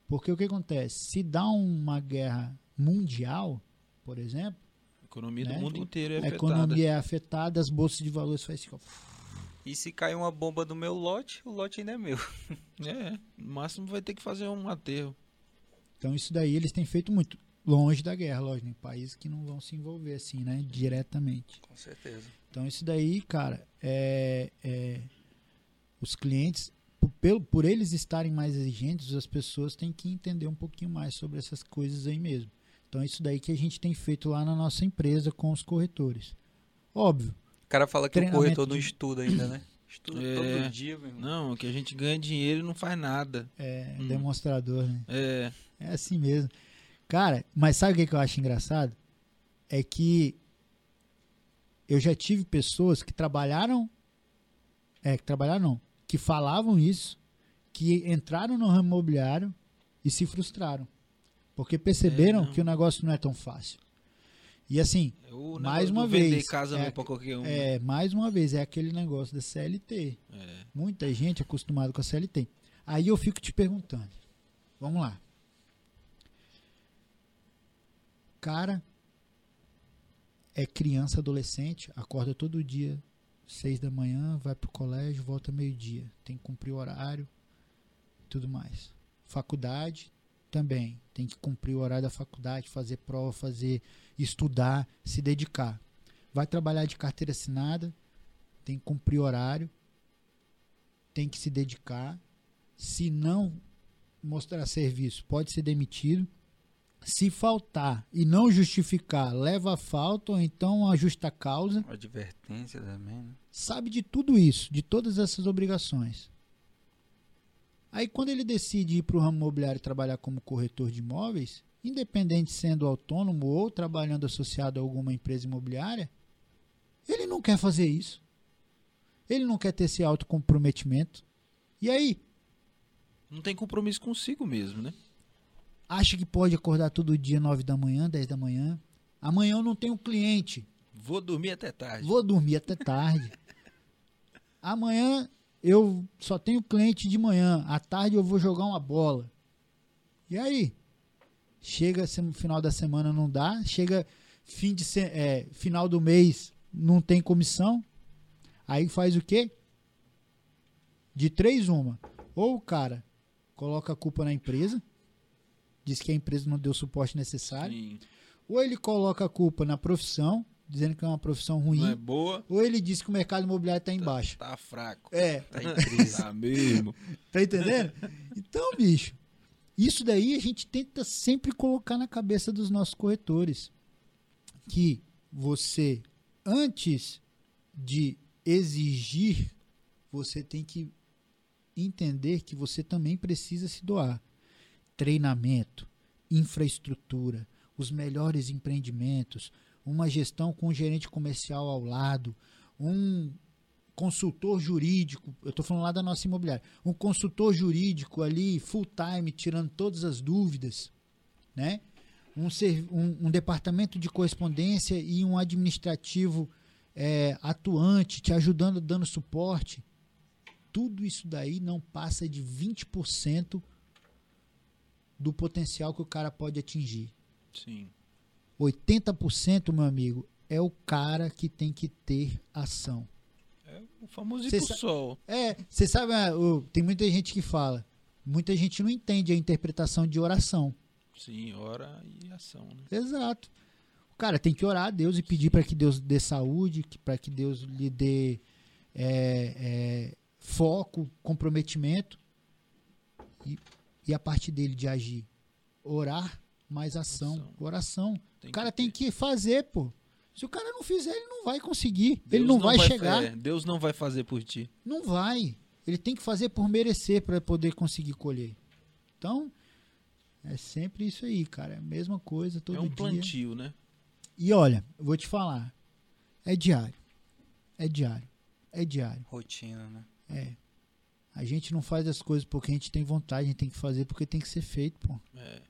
Porque o que acontece? Se dá uma guerra mundial, por exemplo, economia né? do mundo inteiro é a afetada. economia é afetada, as bolsas de valores fazem assim, ó, E se cair uma bomba no meu lote, o lote ainda é meu. É, no máximo vai ter que fazer um aterro. Então isso daí eles têm feito muito longe da guerra, lógico, em países que não vão se envolver assim, né, diretamente. Com certeza. Então isso daí, cara, é, é- os clientes, por, pelo- por eles estarem mais exigentes, as pessoas têm que entender um pouquinho mais sobre essas coisas aí mesmo. Então é isso daí que a gente tem feito lá na nossa empresa com os corretores. Óbvio, O cara fala que o corretor não de- estuda ainda, né? Estuda É. todo dia, meu irmão. Não, que a gente ganha dinheiro e não faz nada. é Hum. demonstrador, né? É, É assim mesmo. Cara, mas sabe o que, que eu acho engraçado? É que eu já tive pessoas que trabalharam. É, que trabalharam não. Que falavam isso, que entraram no ramo imobiliário e se frustraram. Porque perceberam É, que o negócio não é tão fácil. E assim, o Mais uma vez, casa é- pra qualquer um. é, mais uma vez, é aquele negócio da CLT. É. Muita gente acostumada com a CLT. Aí eu fico te perguntando. Vamos lá. Cara é criança, adolescente, acorda todo dia, seis da manhã, vai pro colégio, volta meio-dia. Tem que cumprir o horário, tudo mais. Faculdade também. Tem que cumprir o horário da faculdade, fazer prova, fazer estudar, se dedicar. Vai trabalhar de carteira assinada, tem que cumprir horário, tem que se dedicar. Se não mostrar serviço, pode ser demitido. Se faltar e não justificar, leva a falta ou então ajusta a causa. Advertência também, né? Sabe de tudo isso, de todas essas obrigações. Aí quando ele decide ir para o ramo imobiliário e trabalhar como corretor de imóveis, independente sendo autônomo ou trabalhando associado a alguma empresa imobiliária, ele não quer fazer isso. Ele não quer ter esse autocomprometimento. E aí, Não tem compromisso consigo mesmo, né? acha que pode acordar todo dia 9 da manhã, 10 da manhã. Amanhã eu não tenho cliente. Vou dormir até tarde. Vou dormir até tarde. Amanhã eu só tenho cliente de manhã. À tarde eu vou jogar uma bola. E aí? Chega no final da semana não dá. Chega fim de é, final do mês não tem comissão. Aí faz o quê? De três uma. Ou o cara coloca a culpa na empresa, diz que a empresa não deu o suporte necessário. Sim. Ou ele coloca a culpa na profissão, dizendo que é uma profissão ruim. Não é boa, Ou ele diz que o mercado imobiliário está em baixa. tá fraco. É, Tá em crise. Tá mesmo. tá entendendo? Então, bicho, isso daí a gente tenta sempre colocar na cabeça dos nossos corretores. Que você, antes de exigir, você tem que entender que você também precisa se doar. Treinamento, infraestrutura, os melhores empreendimentos, uma gestão com um gerente comercial ao lado, um consultor jurídico, eu estou falando lá da nossa imobiliária, um consultor jurídico ali full time tirando todas as dúvidas, né? um, um- um departamento de correspondência e um administrativo é, atuante, te ajudando, dando suporte, tudo isso daí não passa de 20% do potencial que o cara pode atingir. Sim. 80%, meu amigo, é o cara que tem que ter ação. É o famoso Cê sol. É, você sabe, ah, tem muita gente que fala, muita gente não entende a interpretação de oração. Sim, hora e ação, né? Exato. O cara tem que orar a Deus e pedir para que Deus dê saúde, para que Deus lhe dê é, é, foco, comprometimento e, e a parte dele de agir. Orar mais ação. Ação. Oração. Tem o cara que tem que fazer, pô. Se o cara não fizer, ele não vai conseguir. Deus ele não, vai, chegar. é, Deus não vai fazer por ti. Não vai. Ele tem que fazer por merecer para poder conseguir colher. Então, é sempre isso aí, cara. É a mesma coisa todo é um dia. plantio, né? E olha, eu vou te falar. É diário. É diário. É diário. Rotina, né? É. A gente não faz as coisas porque a gente tem vontade, a gente tem que fazer porque tem que ser feito, pô. É.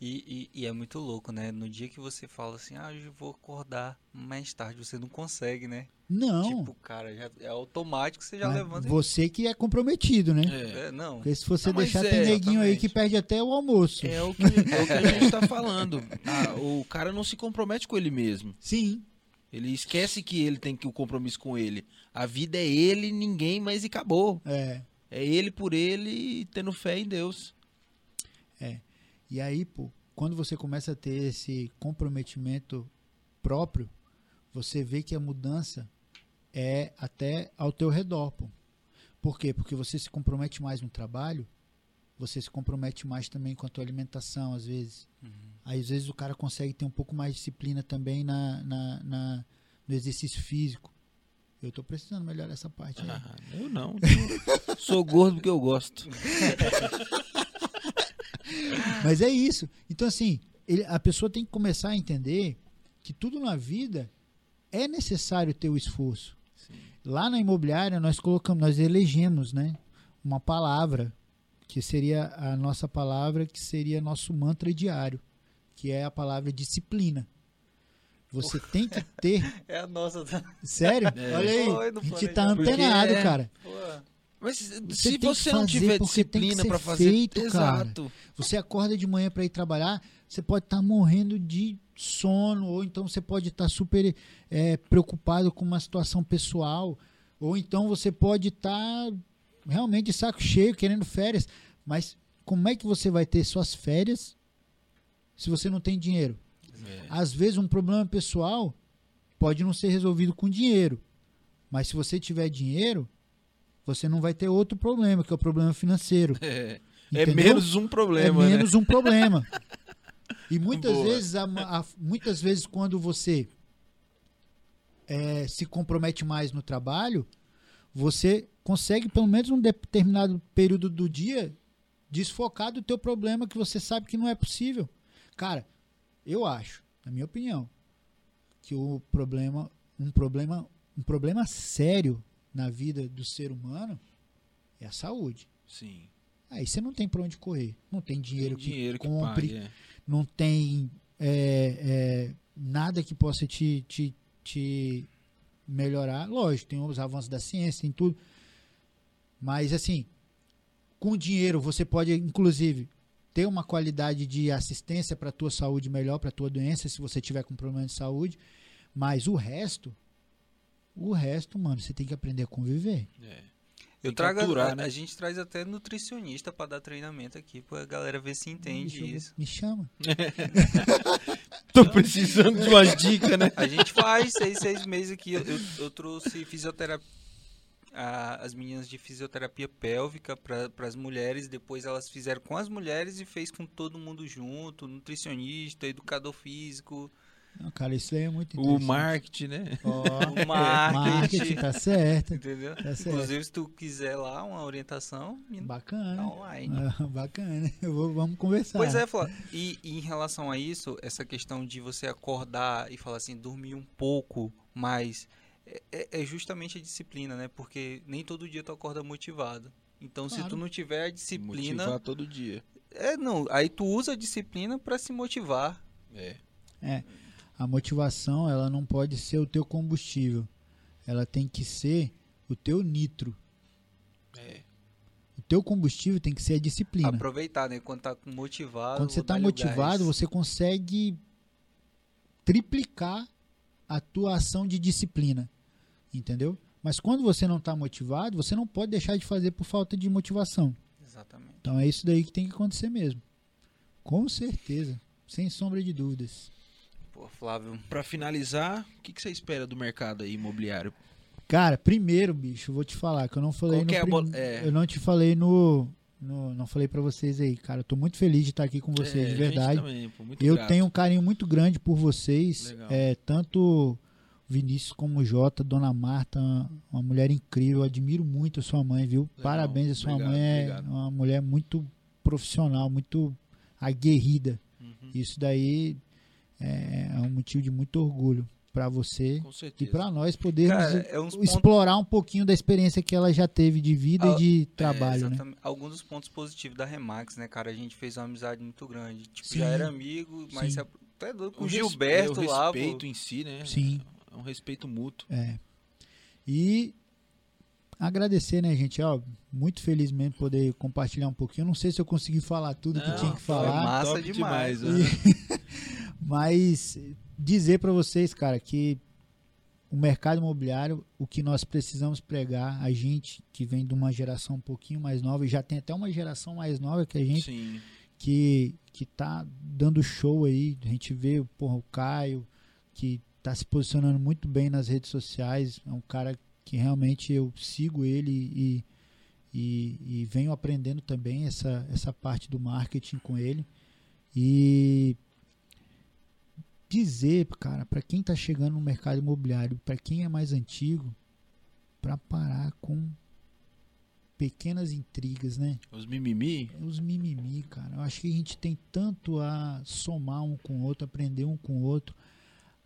E, e, e é muito louco, né? No dia que você fala assim, ah, hoje eu vou acordar mais tarde, você não consegue, né? Não. Tipo, cara, já, é automático, você já mas levanta e... você que é comprometido, né? É. É, não. Porque se você Não, mas deixar, é, tem neguinho aí exatamente. que perde até o almoço. É o que, é o que a gente tá falando. Ah, o cara não se compromete com ele mesmo. Sim. Ele esquece que ele tem que o compromisso com ele. A vida é ele, ninguém mais e acabou. É. É ele por ele e tendo fé em Deus. E aí, pô, quando você começa a ter esse comprometimento próprio, você vê que a mudança é até ao teu redor, pô. Por quê? Porque você se compromete mais no trabalho, você se compromete mais também com a tua alimentação, às vezes. Aí, às vezes, o cara consegue ter um pouco mais de disciplina também na, na, na- no exercício físico. Eu tô precisando melhorar essa parte aí. Ah, eu não. Sou gordo porque eu gosto. Mas é isso. Então, assim, ele- a pessoa tem que começar a entender que tudo na vida é necessário ter o esforço. Sim. Lá na imobiliária, nós colocamos, nós elegemos, né? Uma palavra, que seria a nossa palavra, que seria nosso mantra diário, que é a palavra disciplina. Você tem que ter. É a nossa. Sério? É. Olha aí. Foi A gente tá antenado, é- cara. Pô, Mas Você se você não tiver disciplina pra fazer, feito, cara. exato. Você acorda de manhã para ir trabalhar, você pode estar morrendo de sono, ou então você pode estar super é, preocupado com uma situação pessoal, ou então você pode estar realmente de saco cheio, querendo férias. Mas como é que você vai ter suas férias se você não tem dinheiro? É. Às vezes um problema pessoal pode não ser resolvido com dinheiro, mas se você tiver dinheiro, você não vai ter outro problema, que é o problema financeiro. É, é menos um problema, é né? menos um problema. E muitas Boa. vezes, a- a- muitas vezes quando você é, se compromete mais no trabalho, você consegue pelo menos um determinado período do dia desfocar do teu problema que você sabe que não é possível. Cara, eu acho, na minha opinião, que o problema, um problema, um problema sério na vida do ser humano é a saúde. Sim. Aí você não tem pra onde correr. Não tem dinheiro, Tem dinheiro que que compre, pague, é. não tem é, é, nada que possa te, te, te melhorar. Lógico, tem os avanços da ciência, tem tudo. Mas assim, com dinheiro você pode, inclusive, ter uma qualidade de assistência para tua saúde melhor, para tua doença, se você tiver com problema de saúde. Mas o resto, o resto, mano, você tem que aprender a conviver. É. Eu trago. aturar, a, né? a gente traz até nutricionista pra dar treinamento aqui, pra galera ver se entende ver. isso. Me chama. Tô precisando de umas dicas, né? A gente faz seis, seis meses aqui. Eu, eu, eu trouxe fisioterapia. as meninas de fisioterapia pélvica para as mulheres, depois elas fizeram com as mulheres e fez com todo mundo junto, nutricionista, educador físico, Não, cara, isso aí é muito O marketing, né? Ó, o marketing, marketing, tá certo. entendeu? Tá certo. Inclusive, se tu quiser lá uma orientação, menino, tá Bacana. online. Ah, bacana. Eu vou, vamos conversar. Pois é, Flá. E, e em relação a isso, essa questão de você acordar e falar assim, dormir um pouco mais, é- é, é justamente a disciplina, né? Porque nem todo dia tu acorda motivado. Então, se Claro. tu não tiver a disciplina, Motivar todo dia. É, não. Aí tu usa a disciplina para se motivar. É. É. A motivação, ela não pode ser o teu combustível. Ela tem que ser o teu nitro. É. O teu combustível tem que ser a disciplina. Aproveitar, né? Quando tá motivado. Quando você o motivado, você consegue triplicar a tua ação de disciplina. Entendeu? Mas quando você não está motivado, você não pode deixar de fazer por falta de motivação. Exatamente. Então é isso daí que tem que acontecer mesmo. Com certeza. Sem sombra de dúvidas. Pô, Flávio. Pra finalizar, o que, que você espera do mercado aí imobiliário? Cara, primeiro, bicho, eu vou te falar que eu não falei Qual no é prim- é. eu não te falei no, no não falei pra vocês aí, cara. Eu tô muito feliz de estar aqui com vocês, É, de verdade. também, pô, muito Eu grato. tenho um carinho muito grande por vocês, Legal. é, tanto Vinícius como o Jota, Dona Marta, uma, mulher incrível, eu admiro muito a sua mãe, viu? Parabéns, a sua obrigado, mãe é obrigado. uma mulher muito profissional, muito aguerrida. Uhum, Isso daí é, é um motivo de muito orgulho pra você e pra nós podermos Cara, é uns pontos. explorar um pouquinho da experiência que ela já teve de vida Ah, e de É, trabalho, né? exatamente. Alguns dos pontos positivos da Remax, né, cara? A gente fez uma amizade muito grande. Tipo, Sim. já era amigo, mas Sim. até doido com O o Gilberto é, o lá, respeito pô. em si, né? Sim. É um respeito mútuo. É. E agradecer, né, gente? Ó, muito feliz mesmo poder compartilhar um pouquinho. Não sei se eu consegui falar tudo que Não, tinha que foi falar, massa top demais, né? mas dizer pra vocês, cara, que o mercado imobiliário, o que nós precisamos pregar, a gente que vem de uma geração um pouquinho mais nova, e já tem até uma geração mais nova que a gente, Sim. que, que tá dando show aí. A gente vê porra, o Caio, que tá se posicionando muito bem nas redes sociais. É um cara que realmente eu sigo ele e, e, e venho aprendendo também essa, essa parte do marketing com ele. E dizer, cara, para quem tá chegando no mercado imobiliário, para quem é mais antigo, para parar com pequenas intrigas, né? Os mimimi. Os mimimi, cara. Eu acho que a gente tem tanto a somar um com o outro, aprender um com o outro,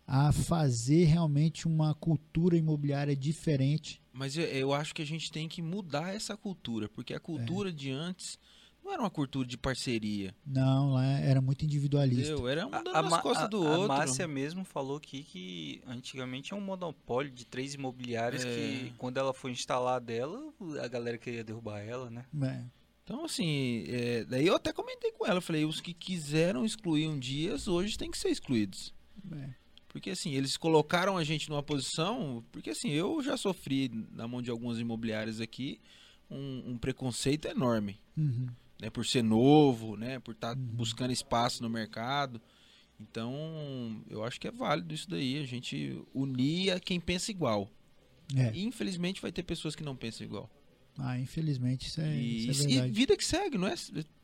a fazer realmente uma cultura imobiliária diferente. Mas eu, eu acho que a gente tem que mudar essa cultura, porque a cultura de antes não era uma cultura de parceria. Não, lá era muito individualista. Entendeu? Era um dando A, a, nas costas a- do a outro. Márcia mesmo falou aqui que antigamente é um monopólio de três imobiliárias É. que quando ela foi instalar dela, a galera queria derrubar ela, né? É, Então, assim, é, daí eu até comentei com ela, falei, os que quiseram excluir um dias, hoje tem que ser excluídos. é. Porque assim, eles colocaram a gente numa posição. Porque assim, eu já sofri na mão de algumas imobiliárias aqui um, um preconceito enorme. Uhum. Né, por ser novo, né? Por estar Uhum. buscando espaço no mercado. Então, eu acho que é válido isso daí, a gente unir a quem pensa igual. É. E infelizmente vai ter pessoas que não pensam igual. Ah, infelizmente isso é, e, isso é e verdade. vida que segue, não é?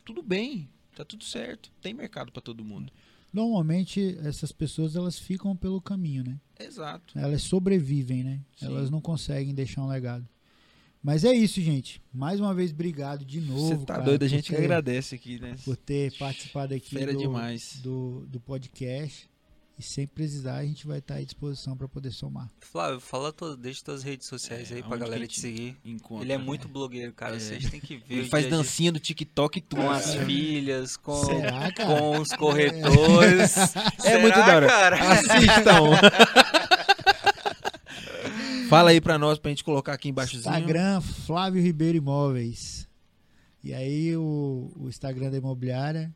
Tudo bem, tá tudo certo. Tem mercado para todo mundo. Normalmente essas pessoas elas ficam pelo caminho, né? Exato. Elas sobrevivem, né? Sim. Elas não conseguem deixar um legado. Mas é isso, gente. Mais uma vez, obrigado de novo. Você tá cara, doido, a gente que ter- agradece aqui, né? Por ter participado aqui Fera do, demais. do, do podcast. E sempre precisar, a gente vai estar à disposição para poder somar. Flávio, fala to, deixa tuas redes sociais É, aí pra onde galera te seguir. Encontra, Ele é né? muito blogueiro, cara. É. Vocês têm que ver. Ele faz dia a dia dancinha do TikTok e tudo. com as filhas, com, Será, com os corretores. É muito da hora. cara. Assistam. Fala aí pra nós, pra gente colocar aqui embaixo. Instagram, Flávio Ribeiro Imóveis. E aí o, o Instagram da imobiliária,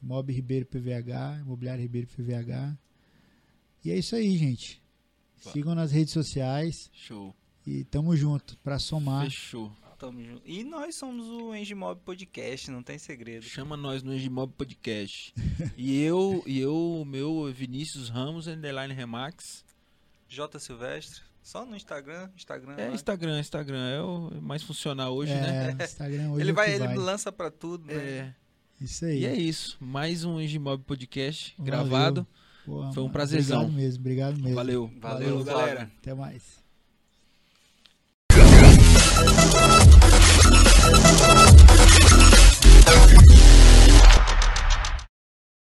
Imob Ribeiro PVH, Imobiliária Ribeiro PVH. E é isso aí, gente. Sigam nas redes sociais Show. e tamo junto pra somar. Fechou. Tamo junto. E nós somos o Engimob Podcast, não tem segredo. Chama nós no Engimob Podcast. e eu, e eu, o meu Vinícius Ramos, underline Remax. J Silvestre, só no Instagram? Instagram é, lá. Instagram, Instagram. É o mais funcional hoje, é, né? Instagram é hoje ele vai, ele vai. lança para tudo, né? É. Isso aí. E é isso. Mais um Engimob Podcast Valeu. gravado. Boa, Foi um prazerzão. Obrigado mesmo, obrigado mesmo. Valeu. Valeu, Valeu galera. Até mais.